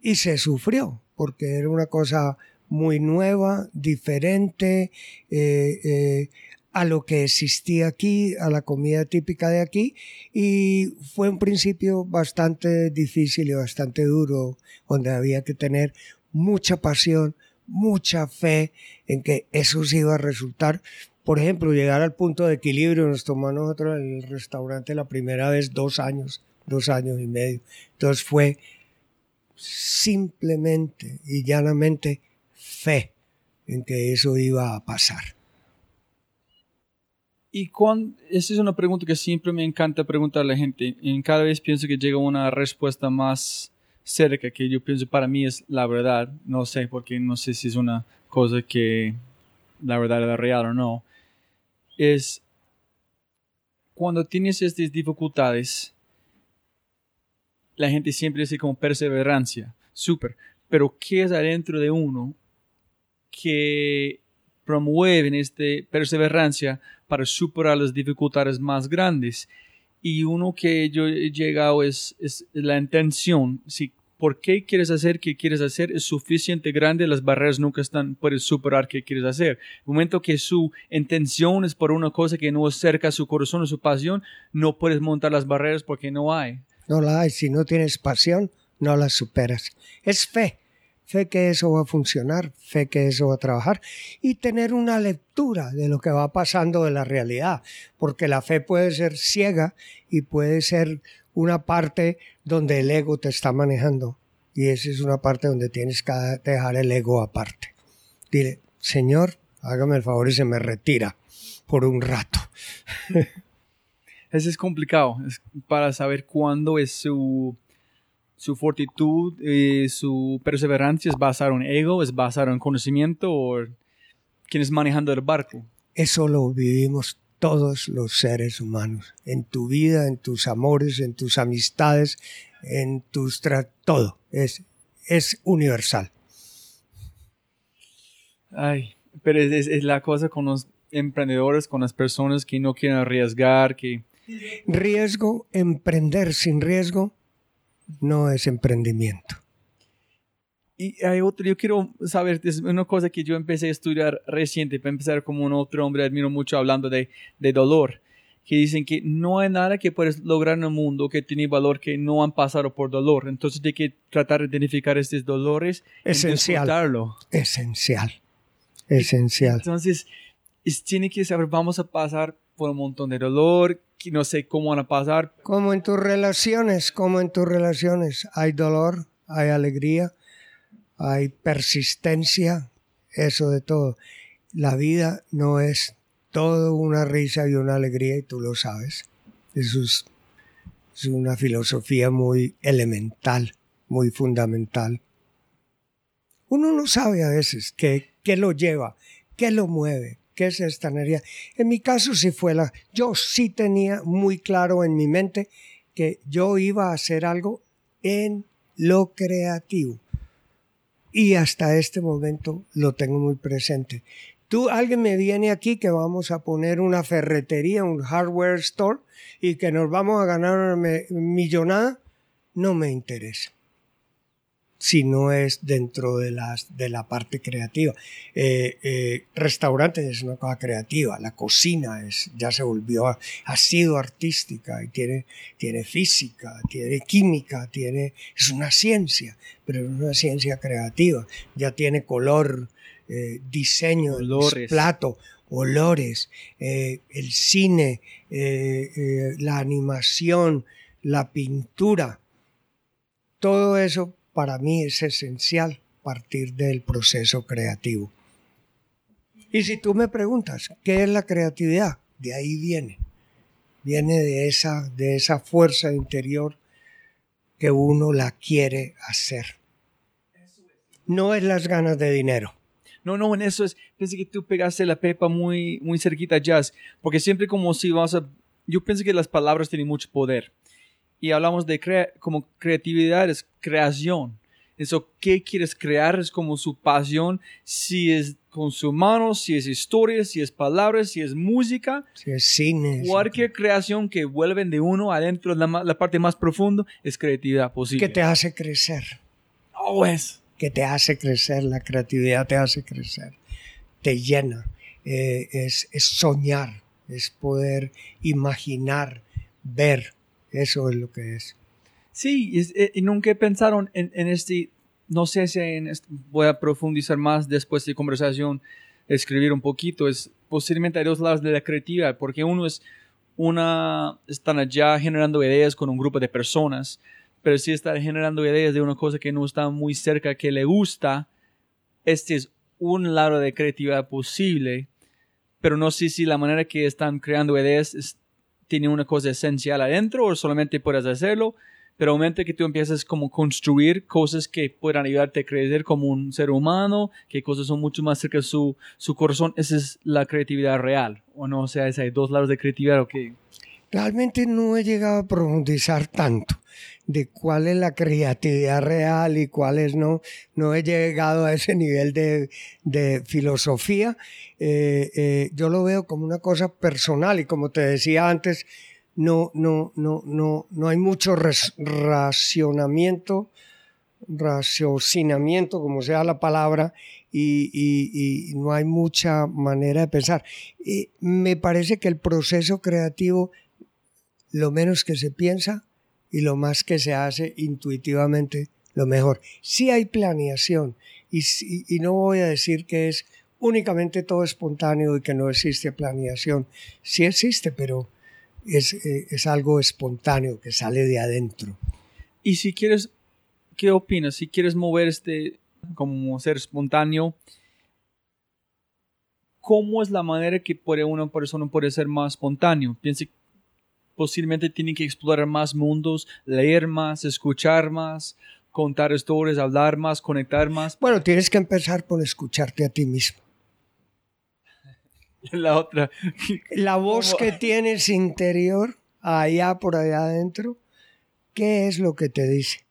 y se sufrió, porque era una cosa muy nueva, diferente eh, a lo que existía aquí, a la comida típica de aquí, y fue un principio bastante difícil y bastante duro, donde había que tener mucha pasión, mucha fe en que eso sí iba a resultar. Por ejemplo, llegar al punto de equilibrio. Nos tomó nosotros el restaurante la primera vez dos años, dos años y medio. Entonces fue simplemente y llanamente fe en que eso iba a pasar. Y cuando, esa es una pregunta que siempre me encanta preguntar a la gente. En cada vez pienso que llega una respuesta más cerca que yo pienso para mí es la verdad. No sé, porque no sé si es una cosa que la verdad es real o no. Es cuando tienes estas dificultades, la gente siempre dice como perseverancia, súper. Pero ¿qué es adentro de uno que promueve esta perseverancia para superar las dificultades más grandes? Y uno que yo he llegado es, es la intención. Si por qué quieres hacer qué quieres hacer es suficiente grande, las barreras nunca están, puedes superar qué quieres hacer. El momento que su intención es por una cosa que no es cerca a su corazón o su pasión, no puedes montar las barreras porque no hay. No la hay. Si no tienes pasión, no la superas. Es fe. Fe que eso va a funcionar, fe que eso va a trabajar y tener una lectura de lo que va pasando de la realidad, porque la fe puede ser ciega y puede ser una parte donde el ego te está manejando. Y esa es una parte donde tienes que dejar el ego aparte. Dile, Señor, hágame el favor y se me retira por un rato. Eso es complicado, es para saber cuándo es su, su fortitud, y su perseverancia, es basado en ego, es basado en conocimiento o quién es manejando el barco. eso lo vivimos todos los seres humanos, en tu vida, en tus amores, en tus amistades, en tus todo, es, es universal. Ay, pero es, es, la cosa con los emprendedores, con las personas que no quieren arriesgar, que... Riesgo, emprender sin riesgo, no es emprendimiento. Y hay otro, yo quiero saber, es una cosa que yo empecé a estudiar reciente, para empezar como un otro hombre, admiro mucho hablando de, de dolor, que dicen que no hay nada que puedes lograr en el mundo que tiene valor que no han pasado por dolor. Entonces hay que tratar de identificar estos dolores. Esencial. Esencial. Esencial. Entonces, tiene que saber, vamos a pasar por un montón de dolor, no sé cómo van a pasar. Como en tus relaciones, como en tus relaciones, hay dolor, hay alegría, hay persistencia, eso de todo. La vida no es todo una risa y una alegría y tú lo sabes. Eso es, una filosofía muy elemental, muy fundamental. Uno no sabe a veces qué, qué lo lleva, qué lo mueve, qué es esta energía. En mi caso sí fue la... Yo sí tenía muy claro en mi mente que yo iba a hacer algo en lo creativo y hasta este momento lo tengo muy presente. Tú, alguien me viene aquí que vamos a poner una ferretería, un hardware store y que nos vamos a ganar una millonada, no me interesa si no es dentro de, las, de la parte creativa. Eh, eh, restaurante es una cosa creativa, la cocina es, ya se volvió, ha sido artística y tiene, tiene física, tiene química, tiene, es una ciencia, pero es una ciencia creativa, ya tiene color, eh, diseño, plato, olores, el cine, la animación, la pintura, todo eso para mí es esencial partir del proceso creativo. Y si tú me preguntas, ¿qué es la creatividad? De ahí viene. Viene de esa, de esa fuerza interior que uno la quiere hacer. No es las ganas de dinero. No, no, en eso es, pensé que tú pegaste la pepa muy, muy cerquita jazz, porque siempre como si vas a, yo pienso que las palabras tienen mucho poder y hablamos de como creatividad, es creación. Eso, ¿qué quieres crear? Es como su pasión, si es con su mano, si es historia, si es palabras, si es música. Si es cine. Cualquier creación que vuelven de uno adentro, la, la parte más profunda, es creatividad posible. Que te hace crecer. Oh, es. Que te hace crecer, la creatividad te hace crecer. Te llena. Eh, es, es soñar, es poder imaginar, ver eso es lo que es. Sí, eh, y, nunca pensaron en, este, no sé si en voy a profundizar más después de conversación, escribir un poquito, es posiblemente hay dos lados de la creatividad, porque uno es una, están allá generando ideas con un grupo de personas, pero si están generando ideas de una cosa que no está muy cerca, que le gusta, este es un lado de creatividad posible, pero no sé si la manera que están creando ideas es, tiene una cosa esencial adentro o solamente puedes hacerlo, pero momento que tú empiezas como construir cosas que puedan ayudarte a crecer como un ser humano, que cosas son mucho más cerca de su, su corazón, esa es la creatividad real, o no, o sea, hay dos lados de creatividad, ok. Realmente no he llegado a profundizar tanto de cuál es la creatividad real y cuál es no. No he llegado a ese nivel de, de filosofía. Eh, eh, yo lo veo como una cosa personal y como te decía antes, no, no, no, no, no hay mucho racionamiento, raciocinamiento, como sea la palabra, y, y, no hay mucha manera de pensar. Me parece que el proceso creativo, lo menos que se piensa, y lo más que se hace intuitivamente, lo mejor. Sí hay planeación y, y, no voy a decir que es únicamente todo espontáneo y que no existe planeación. Sí existe, pero es, eh, es algo espontáneo que sale de adentro. Y si quieres, ¿qué opinas? Si quieres mover este como ser espontáneo, ¿cómo es la manera que puede una persona puede ser más espontáneo? Piense posiblemente tienen que explorar más mundos, leer más, escuchar más, contar historias, hablar más, conectar más. Bueno, tienes que empezar por escucharte a ti mismo. La otra. La voz que tienes interior, allá por allá adentro, ¿qué es lo que te dice?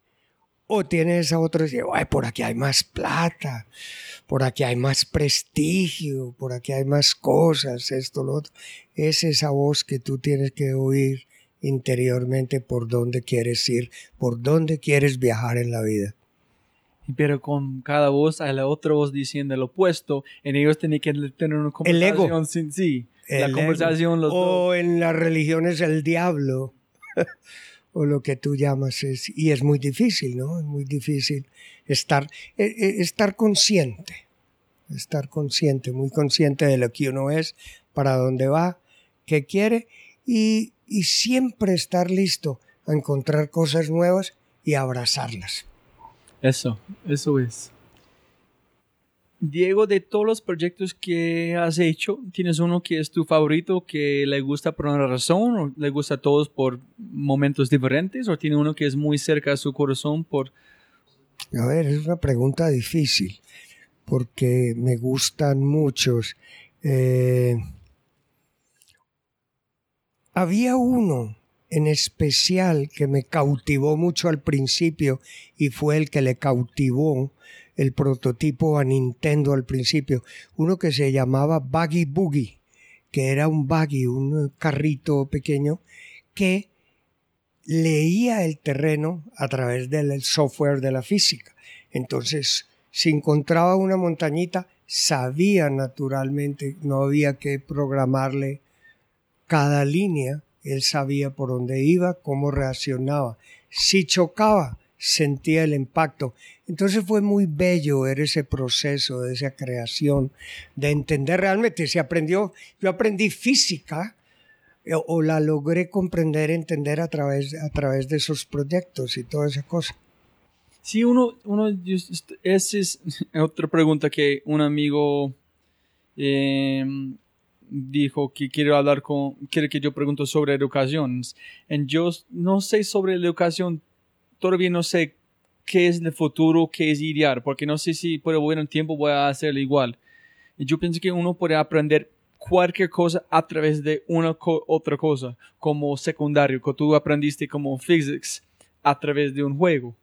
O tienes a otro dice, ay, por aquí hay más plata, por aquí hay más prestigio, por aquí hay más cosas, esto, lo otro. Es esa voz que tú tienes que oír interiormente por dónde quieres ir, por dónde quieres viajar en la vida. Pero con cada voz hay la otra voz diciendo el opuesto, en ellos tienen que tener una conversación. El ego. Sin, sí, la conversación los O en las religiones el diablo, o lo que tú llamas es, y es muy difícil, ¿no? Es muy difícil estar, e, e, estar consciente, estar consciente, muy consciente de lo que uno es, para dónde va, qué quiere, y y siempre estar listo a encontrar cosas nuevas y abrazarlas. Eso, eso es. Diego, de todos los proyectos que has hecho, ¿tienes uno que es tu favorito, que le gusta por una razón, o le gusta a todos por momentos diferentes, o tiene uno que es muy cerca a su corazón por... A ver, es una pregunta difícil, porque me gustan muchos. Eh, había uno en especial que me cautivó mucho al principio y fue el que le cautivó el prototipo a Nintendo al principio, uno que se llamaba Buggy Boogie, que era un buggy, un carrito pequeño que leía el terreno a través del software de la física. Entonces, si encontraba una montañita, sabía naturalmente, no había que programarle cada línea, él sabía por dónde iba, cómo reaccionaba. Si chocaba, sentía el impacto. Entonces fue muy bello ver ese proceso de esa creación, de entender realmente. Se aprendió, yo aprendí física eh, o la logré comprender, entender a través, a través de esos proyectos y toda esa cosa. Sí, uno, uno, esa es otra pregunta que un amigo eh, dijo que quiere hablar con, quiere que yo pregunto sobre educación. Y yo no sé sobre la educación, todavía no sé qué es el futuro, qué es idear, porque no sé si por buen tiempo voy a hacerlo igual. Y yo pienso que uno puede aprender cualquier cosa a través de una otra cosa, como secundario, que tú aprendiste como physics a través de un juego.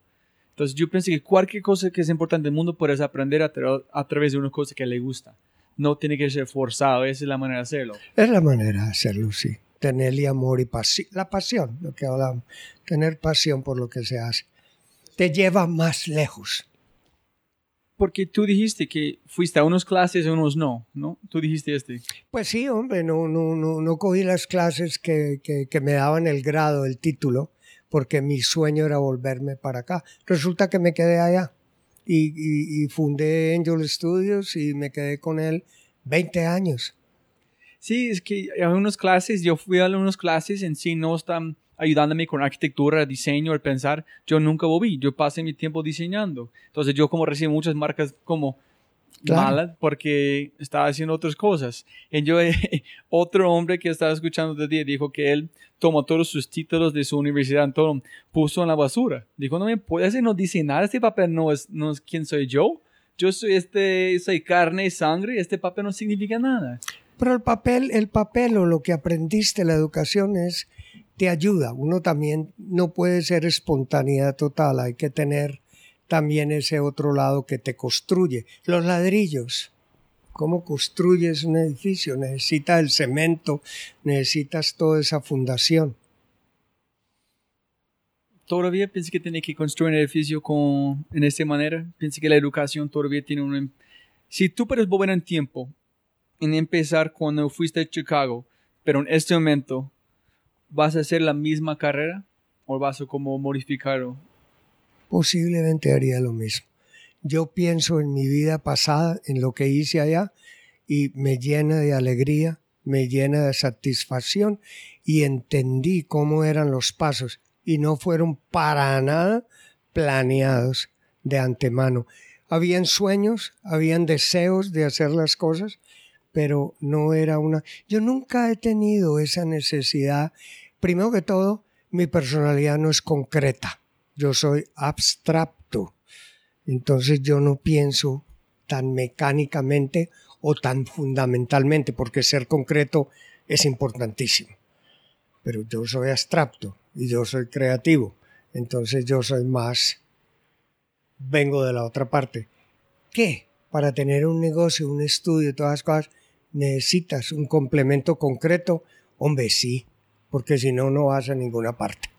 Entonces yo pienso que cualquier cosa que es importante en el mundo puedes aprender a través de una cosa que le gusta no tiene que ser forzado, esa es la manera de hacerlo. Es la manera de hacerlo, sí. Tenerle amor y pasión, la pasión, lo que hablamos, tener pasión por lo que se hace, te lleva más lejos. Porque tú dijiste que fuiste a unas clases y a unos no, ¿no? Tú dijiste este. Pues sí, hombre, no, no, no, no cogí las clases que, que, me daban el grado, el título, porque mi sueño era volverme para acá. Resulta que me quedé allá y, fundé Angel Studios y me quedé con él 20 años. Sí, es que hay unas clases, yo fui a unas clases en sí, no están ayudándome con arquitectura, diseño, el pensar, yo nunca volví, yo pasé mi tiempo diseñando. Entonces yo como recibo muchas marcas como mala porque estaba haciendo otras cosas. Y yo, otro hombre que estaba escuchando de día dijo que él tomó todos sus títulos de su universidad, todo puso en la basura. Dijo, no me puedes no dice nada, este papel no es, no es quién soy yo. Yo soy este, soy carne y sangre, este papel no significa nada. Pero el papel, el papel o lo que aprendiste, la educación es, te ayuda. Uno también no puede ser espontaneidad total, hay que tener también ese otro lado que te construye. Los ladrillos. ¿Cómo construyes un edificio? Necesitas el cemento, necesitas toda esa fundación. Todavía pienso que tiene que construir un edificio con, en esta manera. Pienso que la educación todavía tiene un... Si tú puedes volver en tiempo en empezar cuando fuiste a Chicago, pero en este momento, ¿vas a hacer la misma carrera o vas a como modificarlo posiblemente haría lo mismo. Yo pienso en mi vida pasada, en lo que hice allá, y me llena de alegría, me llena de satisfacción, y entendí cómo eran los pasos, y no fueron para nada planeados de antemano. Habían sueños, habían deseos de hacer las cosas, pero no era una... Yo nunca he tenido esa necesidad. Primero que todo, mi personalidad no es concreta yo soy abstracto. Entonces yo no pienso tan mecánicamente o tan fundamentalmente, porque ser concreto es importantísimo. Pero yo soy abstracto y yo soy creativo, entonces yo soy más, vengo de la otra parte. ¿Qué? Para tener un negocio, un estudio, todas las cosas, necesitas un complemento concreto. Hombre, sí, porque si no, no vas a ninguna parte.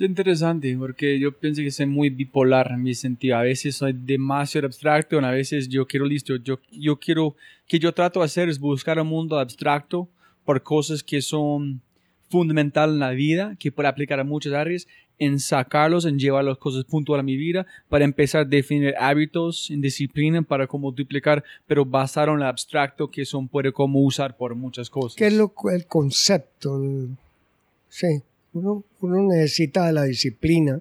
Es interesante porque yo pienso que soy muy bipolar en mi sentido. A veces soy demasiado abstracto, a veces yo quiero listo. Yo, yo quiero, que yo trato de hacer es buscar un mundo abstracto por cosas que son fundamentales en la vida, que puedo aplicar a muchas áreas, en sacarlos, en llevar las cosas puntuales a mi vida, para empezar a definir hábitos en disciplina para cómo duplicar, pero basado en lo abstracto que son puede como usar por muchas cosas. ¿Qué es lo, el concepto? Sí. Uno, necesita de la disciplina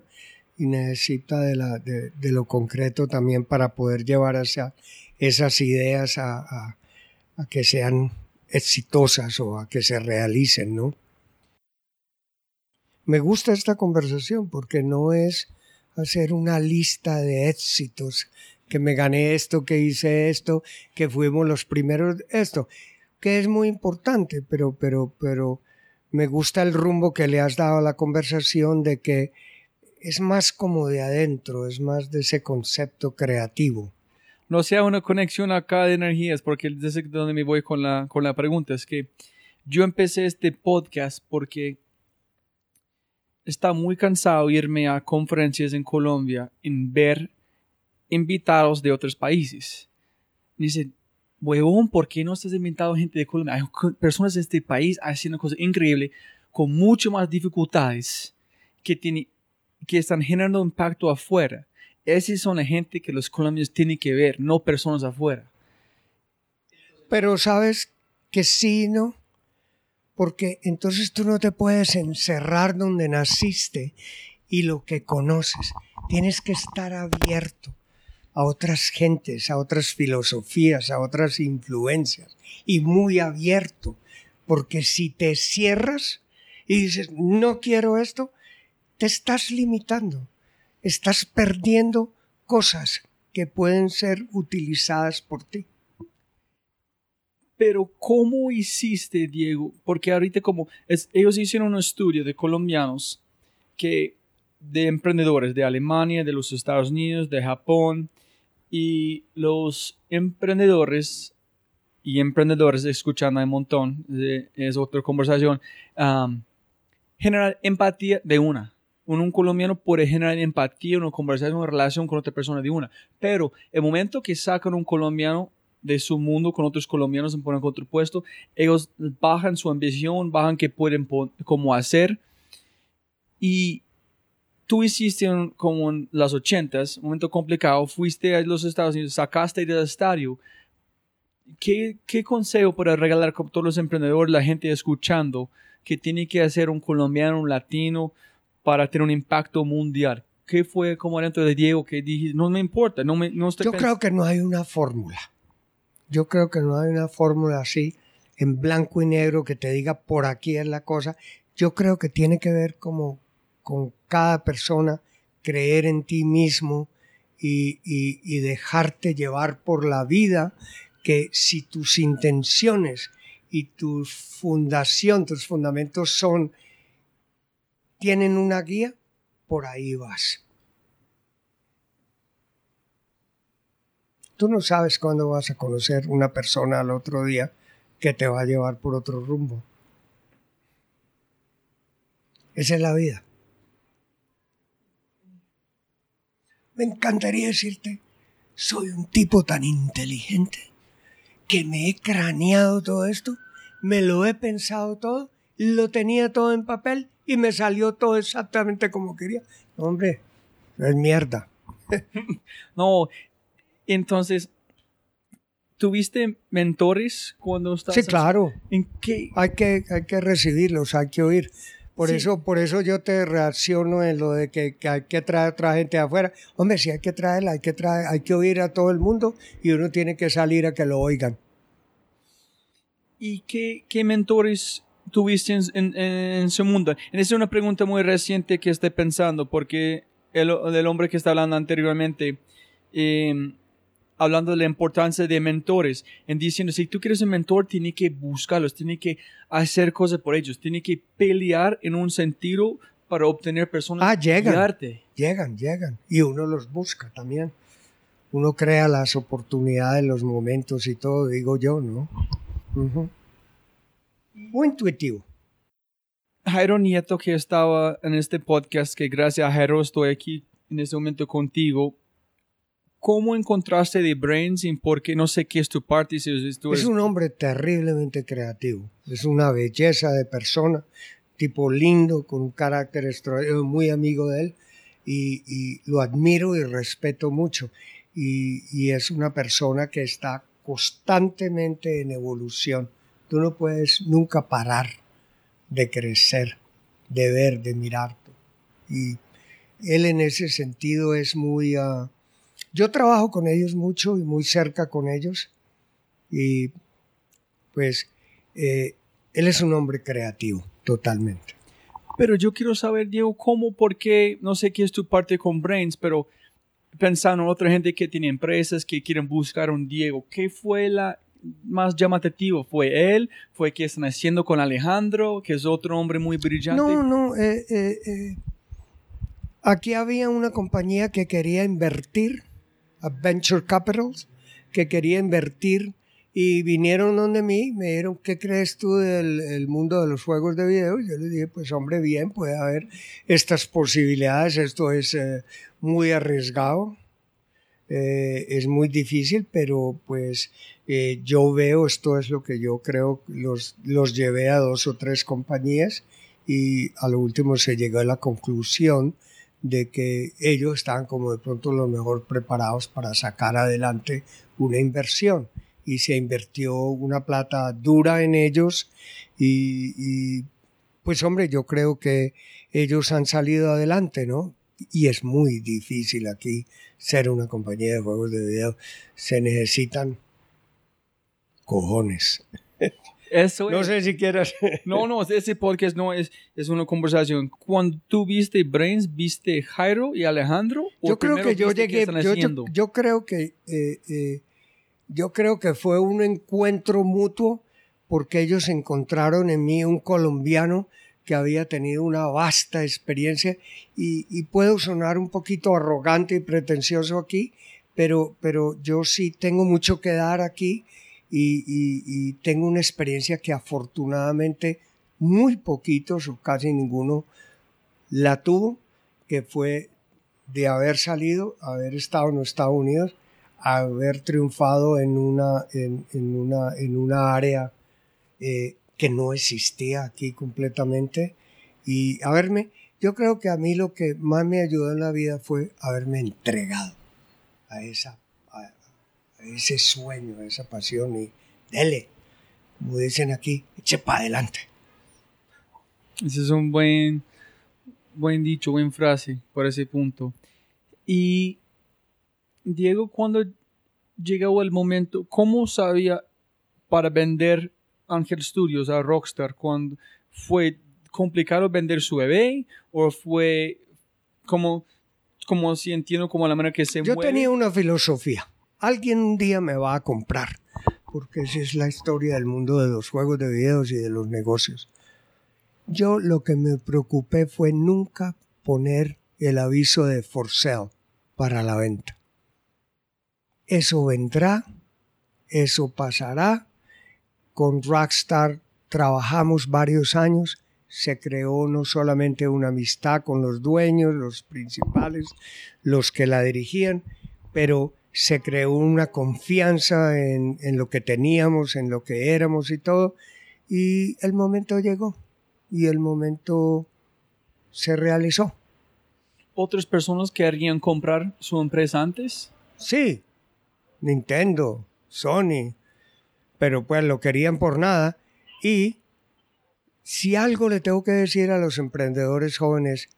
y necesita de, la, de, lo concreto también para poder llevar hacia esas ideas a, que sean exitosas o a que se realicen, ¿no? Me gusta esta conversación porque no es hacer una lista de éxitos, que me gané esto, que hice esto, que fuimos los primeros, esto, que es muy importante, pero, pero, pero me gusta el rumbo que le has dado a la conversación de que es más como de adentro, es más de ese concepto creativo. No sea una conexión acá de energías, porque desde donde me voy con la, con la pregunta es que yo empecé este podcast porque está muy cansado irme a conferencias en Colombia en ver invitados de otros países. Dice, huevón, ¿por qué no estás invitando gente de Colombia? Hay personas de este país haciendo cosas increíbles con mucho más dificultades que, tiene, que están generando impacto afuera. Esas son la gente que los colombianos tienen que ver, no personas afuera. Pero sabes que sí, ¿no? Porque entonces tú no te puedes encerrar donde naciste y lo que conoces. Tienes que estar abierto a otras gentes, a otras filosofías, a otras influencias y muy abierto, porque si te cierras y dices, no quiero esto, te estás limitando, estás perdiendo cosas que pueden ser utilizadas por ti. Pero ¿cómo hiciste, Diego? Porque ahorita como ellos hicieron un estudio de colombianos que de emprendedores de Alemania, de los Estados Unidos, de Japón, y los emprendedores y emprendedores escuchando un montón, es otra conversación, generar empatía de una. Un, un, colombiano puede generar empatía, una conversación, una relación con otra persona de una. Pero el momento que sacan un colombiano de su mundo con otros colombianos en ponen contrapuesto, ellos bajan su ambición, bajan qué pueden como hacer. Y tú hiciste como en las ochentas, un momento complicado, fuiste a los Estados Unidos, sacaste del estadio. ¿Qué, ¿Qué consejo para regalar a todos los emprendedores, la gente escuchando, que tiene que hacer un colombiano, un latino, para tener un impacto mundial? ¿Qué fue como dentro de Diego que dije, no me importa, no me no Yo creo que no hay una fórmula. Yo creo que no hay una fórmula así en blanco y negro que te diga por aquí es la cosa. Yo creo que tiene que ver como con cada persona, creer en ti mismo y, dejarte llevar por la vida, que si tus intenciones y tu fundación, tus fundamentos son, tienen una guía, por ahí vas. Tú no sabes cuándo vas a conocer una persona al otro día que te va a llevar por otro rumbo. Esa es la vida. Me encantaría decirte, soy un tipo tan inteligente que me he craneado todo esto, me lo he pensado todo, lo tenía todo en papel y me salió todo exactamente como quería. hombre, es mierda. no, entonces, ¿tuviste mentores cuando estabas? Sí, claro. ¿En qué? Hay que, hay que recibirlos, hay que oír. Por, eso, por eso yo te reacciono en lo de que, hay que traer otra gente afuera. Hombre, si hay que traerla, hay que, traer, hay que oír a todo el mundo y uno tiene que salir a que lo oigan. ¿Y qué, qué mentores tuviste en, en, su mundo? Esa es una pregunta muy reciente que estoy pensando, porque el, el hombre que está hablando anteriormente eh, hablando de la importancia de mentores, en diciendo, si tú quieres un mentor, tiene que buscarlos, tiene que hacer cosas por ellos, tiene que pelear en un sentido para obtener personas Ah, llegan. guiarte. Llegan, llegan. Y uno los busca también. Uno crea las oportunidades, los momentos y todo, digo yo, ¿no? Ujú. Muy intuitivo. Jairo Nieto, que estaba en este podcast, que gracias a Jairo estoy aquí en este momento contigo. ¿Cómo encontraste de Brains y por qué no sé qué es tu parte? Si tú Es eres- un hombre terriblemente creativo. Es una belleza de persona, tipo lindo, con un carácter extraordinario, muy amigo de él. Y, y lo admiro y respeto mucho. Y, y es una persona que está constantemente en evolución. Tú no puedes nunca parar de crecer, de ver, de mirar. Y él en ese sentido es muy... ah, yo trabajo con ellos mucho y muy cerca con ellos y pues eh, él es un hombre creativo, totalmente. Pero yo quiero saber, Diego, cómo, por qué, no sé qué es tu parte con Brains, pero pensando en otra gente que tiene empresas que quieren buscar un Diego, ¿qué fue la más llamativo? ¿Fue él? ¿Fue que están haciendo con Alejandro, que es otro hombre muy brillante? No, no, eh, eh, eh, aquí había una compañía que quería invertir, a Venture Capitals, que quería invertir y vinieron donde mí, me dijeron, ¿qué crees tú del el mundo de los juegos de video? Yo les dije, pues hombre, bien, puede haber estas posibilidades, esto es eh, muy arriesgado, eh, es muy difícil, pero pues eh, yo veo, esto es lo que yo creo, los, los llevé a dos o tres compañías y a lo último se llegó a la conclusión de que ellos estaban como de pronto los mejor preparados para sacar adelante una inversión. Y se invirtió una plata dura en ellos y, y, pues hombre yo creo que ellos han salido adelante no y es muy difícil aquí ser una compañía de juegos de video. Se necesitan cojones Eso no es. sé si quieras No, no, ese podcast no es, es una conversación. Cuando tú viste Brains, ¿viste Jairo y Alejandro? ¿O yo creo que yo llegué, yo, yo- creo que eh, eh, yo creo que fue un encuentro mutuo porque ellos encontraron en mí un colombiano que había tenido una vasta experiencia y, y puedo sonar un poquito arrogante y pretencioso aquí, pero, pero yo sí tengo mucho que dar aquí y, tengo una experiencia que afortunadamente muy poquitos o casi ninguno la tuvo, que fue de haber salido, haber estado en los Estados Unidos, haber triunfado en una, en, una, en una área eh, que no existía aquí completamente. Y haberme, yo creo que a mí lo que más me ayudó en la vida fue haberme entregado a esa, ese sueño, esa pasión y dele, como dicen aquí, eche para adelante. Ese es un buen, buen dicho, buena frase por ese punto. Y Diego, cuando llegó el momento, ¿cómo sabía para vender Ángel Studios a Rockstar? Cuando fue complicado vender su bebé o fue como, como si entiendo como la manera que se Yo mueve? tenía una filosofía. Alguien un día me va a comprar, porque esa es la historia del mundo de los juegos de videos y de los negocios. Yo lo que me preocupé fue nunca poner el aviso de for sale para la venta. Eso vendrá, eso pasará. Con Rockstar trabajamos varios años, se creó no solamente una amistad con los dueños, los principales, los que la dirigían, pero se creó una confianza en, en lo que teníamos, en lo que éramos y todo, y el momento llegó, y el momento se realizó. ¿Otras personas querían comprar su empresa antes? Sí, Nintendo, Sony, pero pues lo querían por nada. Y si algo le tengo que decir a los emprendedores jóvenes,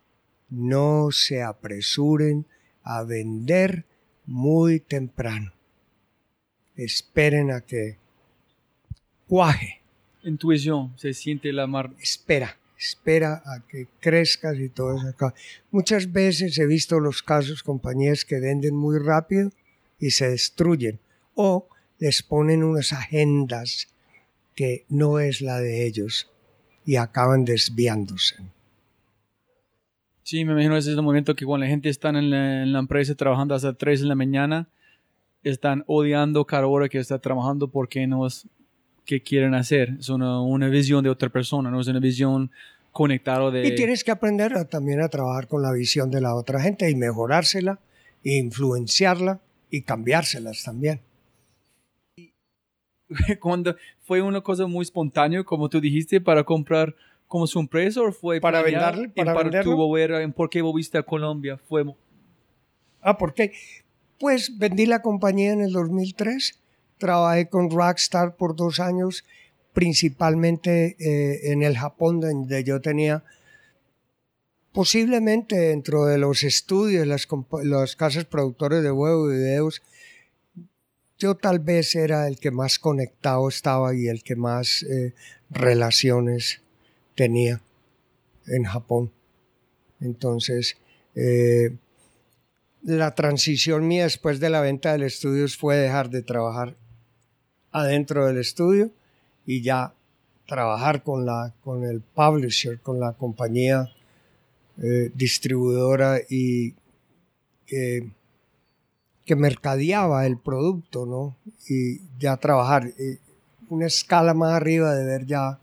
no se apresuren a vender muy temprano. Esperen a que cuaje. Intuición, se siente la mar... Espera, espera a que crezcas y todo eso acá. Muchas veces he visto los casos, compañías que venden muy rápido y se destruyen. O les ponen unas agendas que no es la de ellos y acaban desviándose. Sí, me imagino ese es el momento que cuando la gente está en la, empresa trabajando hasta 3 de la mañana, están odiando cada hora que está trabajando porque no es que quieren hacer. Es una, una visión de otra persona, no es una visión conectada de... Y tienes que aprender también a trabajar con la visión de la otra gente y mejorársela, e influenciarla y cambiárselas también. Cuando fue una cosa muy espontánea, como tú dijiste, para comprar como su empresa o fue para venderle, para, para tu ¿Por qué volviste a Colombia? Fue... Ah, ¿por qué? Pues vendí la compañía en el 2003, trabajé con Rockstar por dos años, principalmente eh, en el Japón, donde yo tenía posiblemente dentro de los estudios, las, las casas productores de huevo y videos, yo tal vez era el que más conectado estaba y el que más eh, relaciones tenía en Japón. Entonces, eh, la transición mía después de la venta del estudio fue dejar de trabajar adentro del estudio y ya trabajar con, la, con el publisher, con la compañía eh, distribuidora y que, que mercadeaba el producto, ¿no? Y ya trabajar eh, una escala más arriba de ver ya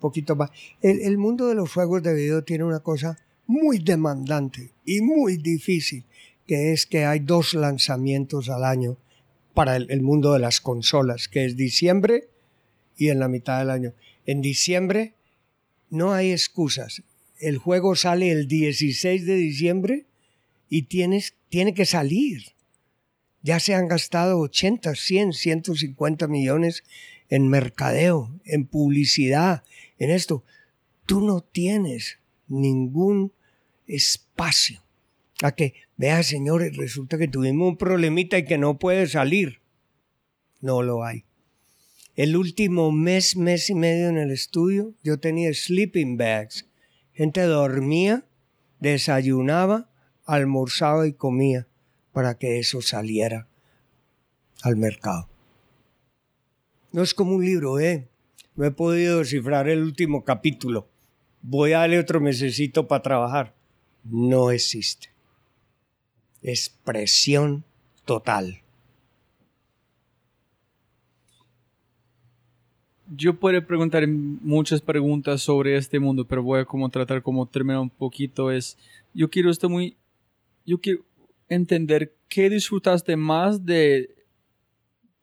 poquito más. El, mundo de los juegos de video tiene una cosa muy demandante y muy difícil, que es que hay dos lanzamientos al año para el, mundo de las consolas, que es diciembre y en la mitad del año. En diciembre no hay excusas. El juego sale el 16 de diciembre y tienes, tiene que salir. Ya se han gastado 80, 100, 150 millones en mercadeo, en publicidad, en esto, tú no tienes ningún espacio a que, vea señores, resulta que tuvimos un problemita y que no puede salir. No lo hay. El último mes, mes y medio en el estudio, yo tenía sleeping bags. Gente dormía, desayunaba, almorzaba y comía para que eso saliera al mercado. No es como un libro, ¿eh? No he podido descifrar el último capítulo. Voy a darle otro mesecito para trabajar. No existe. Es presión total. Yo puedo preguntar muchas preguntas sobre este mundo, pero voy a como tratar como terminar un poquito. Es, yo quiero esto muy, yo quiero entender qué disfrutaste más de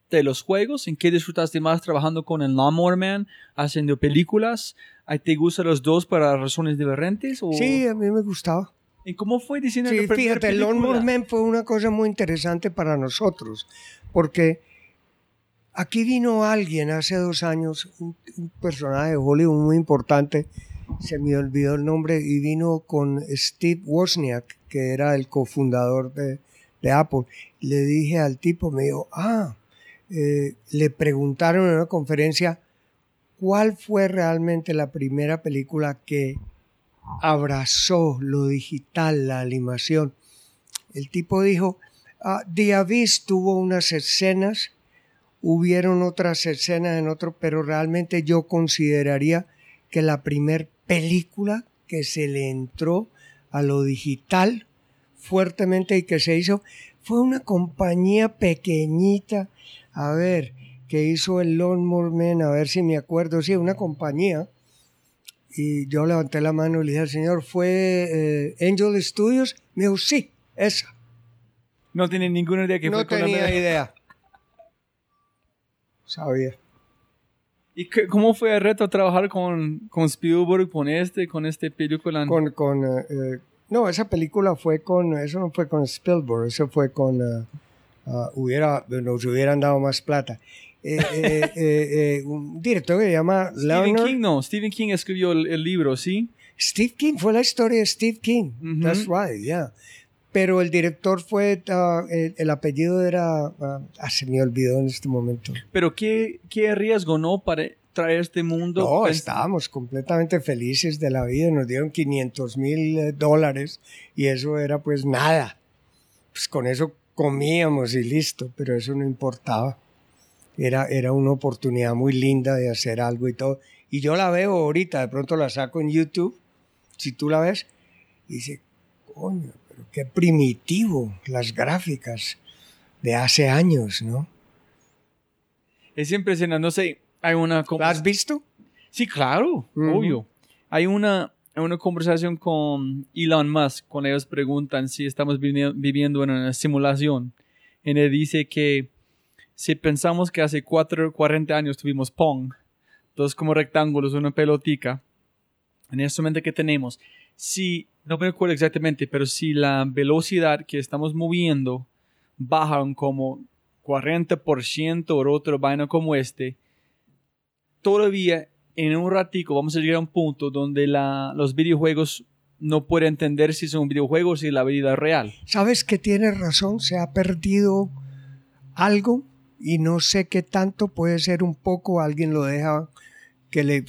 de los juegos? ¿En qué disfrutaste más trabajando con el Lawnmower Man, haciendo películas? ¿Te gustan los dos para razones diferentes? O? Sí, a mí me gustaba. ¿Y cómo fue diciendo sí, fíjate, el Lawnmower Man fue una cosa muy interesante para nosotros, porque aquí vino alguien hace dos años, un, personaje de Hollywood muy importante, se me olvidó el nombre, y vino con Steve Wozniak, que era el cofundador de, de Apple. Le dije al tipo, me dijo, ah, eh, le preguntaron en una conferencia cuál fue realmente la primera película que abrazó lo digital, la animación. El tipo dijo, ah, The Abyss tuvo unas escenas, hubieron otras escenas en otro, pero realmente yo consideraría que la primera película que se le entró a lo digital fuertemente y que se hizo fue una compañía pequeñita a ver, ¿qué hizo el Lawnmower Man? A ver si me acuerdo, sí, una compañía. Y yo levanté la mano y le dije al señor, ¿fue eh, Angel Studios? Me dijo, sí, esa. No tiene ninguna idea que no fue No tenía idea. Sabía. ¿Y cómo fue el reto trabajar con, con Spielberg, con este, con este película? Con, con eh, eh, no, esa película fue con, eso no fue con Spielberg, eso fue con, Ah, hubiera, nos hubieran dado más plata. Eh, eh, eh, un director que se llama Stephen King, no, Stephen King escribió el, libro, ¿sí? Steve King, fue la historia de Steve King. That's right, yeah. Pero el director fue, ah, el, apellido era, uh, se me olvidó en este momento. Pero ¿qué, qué riesgo, no? Para traer este mundo. No, pues estábamos completamente felices de la vida. Nos dieron 500 mil dólares y eso era pues nada. Pues con eso comíamos y listo, pero eso no importaba. Era, era una oportunidad muy linda de hacer algo y todo. Y yo la veo ahorita, de pronto la saco en YouTube, si tú la ves, y dice, coño, pero qué primitivo las gráficas de hace años, ¿no? Es impresionante, no sé, hay una... ¿La has visto? Sí, claro, obvio. Hay una, una conversación con Elon Musk cuando ellos preguntan si estamos viviendo en una simulación. Y él dice que si pensamos que hace 4, 40 años tuvimos Pong, dos como rectángulos, una pelotica, en ese momento que tenemos, si, no me acuerdo exactamente, pero si la velocidad que estamos moviendo baja como 40% o otro vaina como este, todavía en un ratico vamos a llegar a un punto donde los videojuegos no pueden entender si son videojuegos y la vida real. Sabes que tienes razón, se ha perdido algo y no sé qué tanto, puede ser un poco, alguien lo deja que le...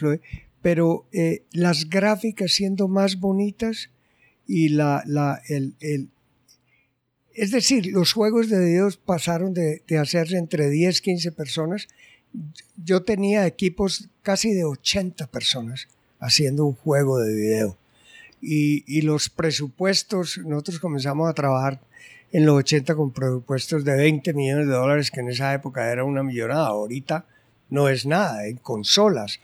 Pero eh, las gráficas siendo más bonitas y la, la, el, el, es decir, los juegos de Dios pasaron de, de hacerse entre 10, 15 personas yo tenía equipos casi de 80 personas haciendo un juego de video. Y, los presupuestos, nosotros comenzamos a trabajar en los 80 con presupuestos de 20 millones de dólares, que en esa época era una millonada. Ahorita no es nada, en consolas.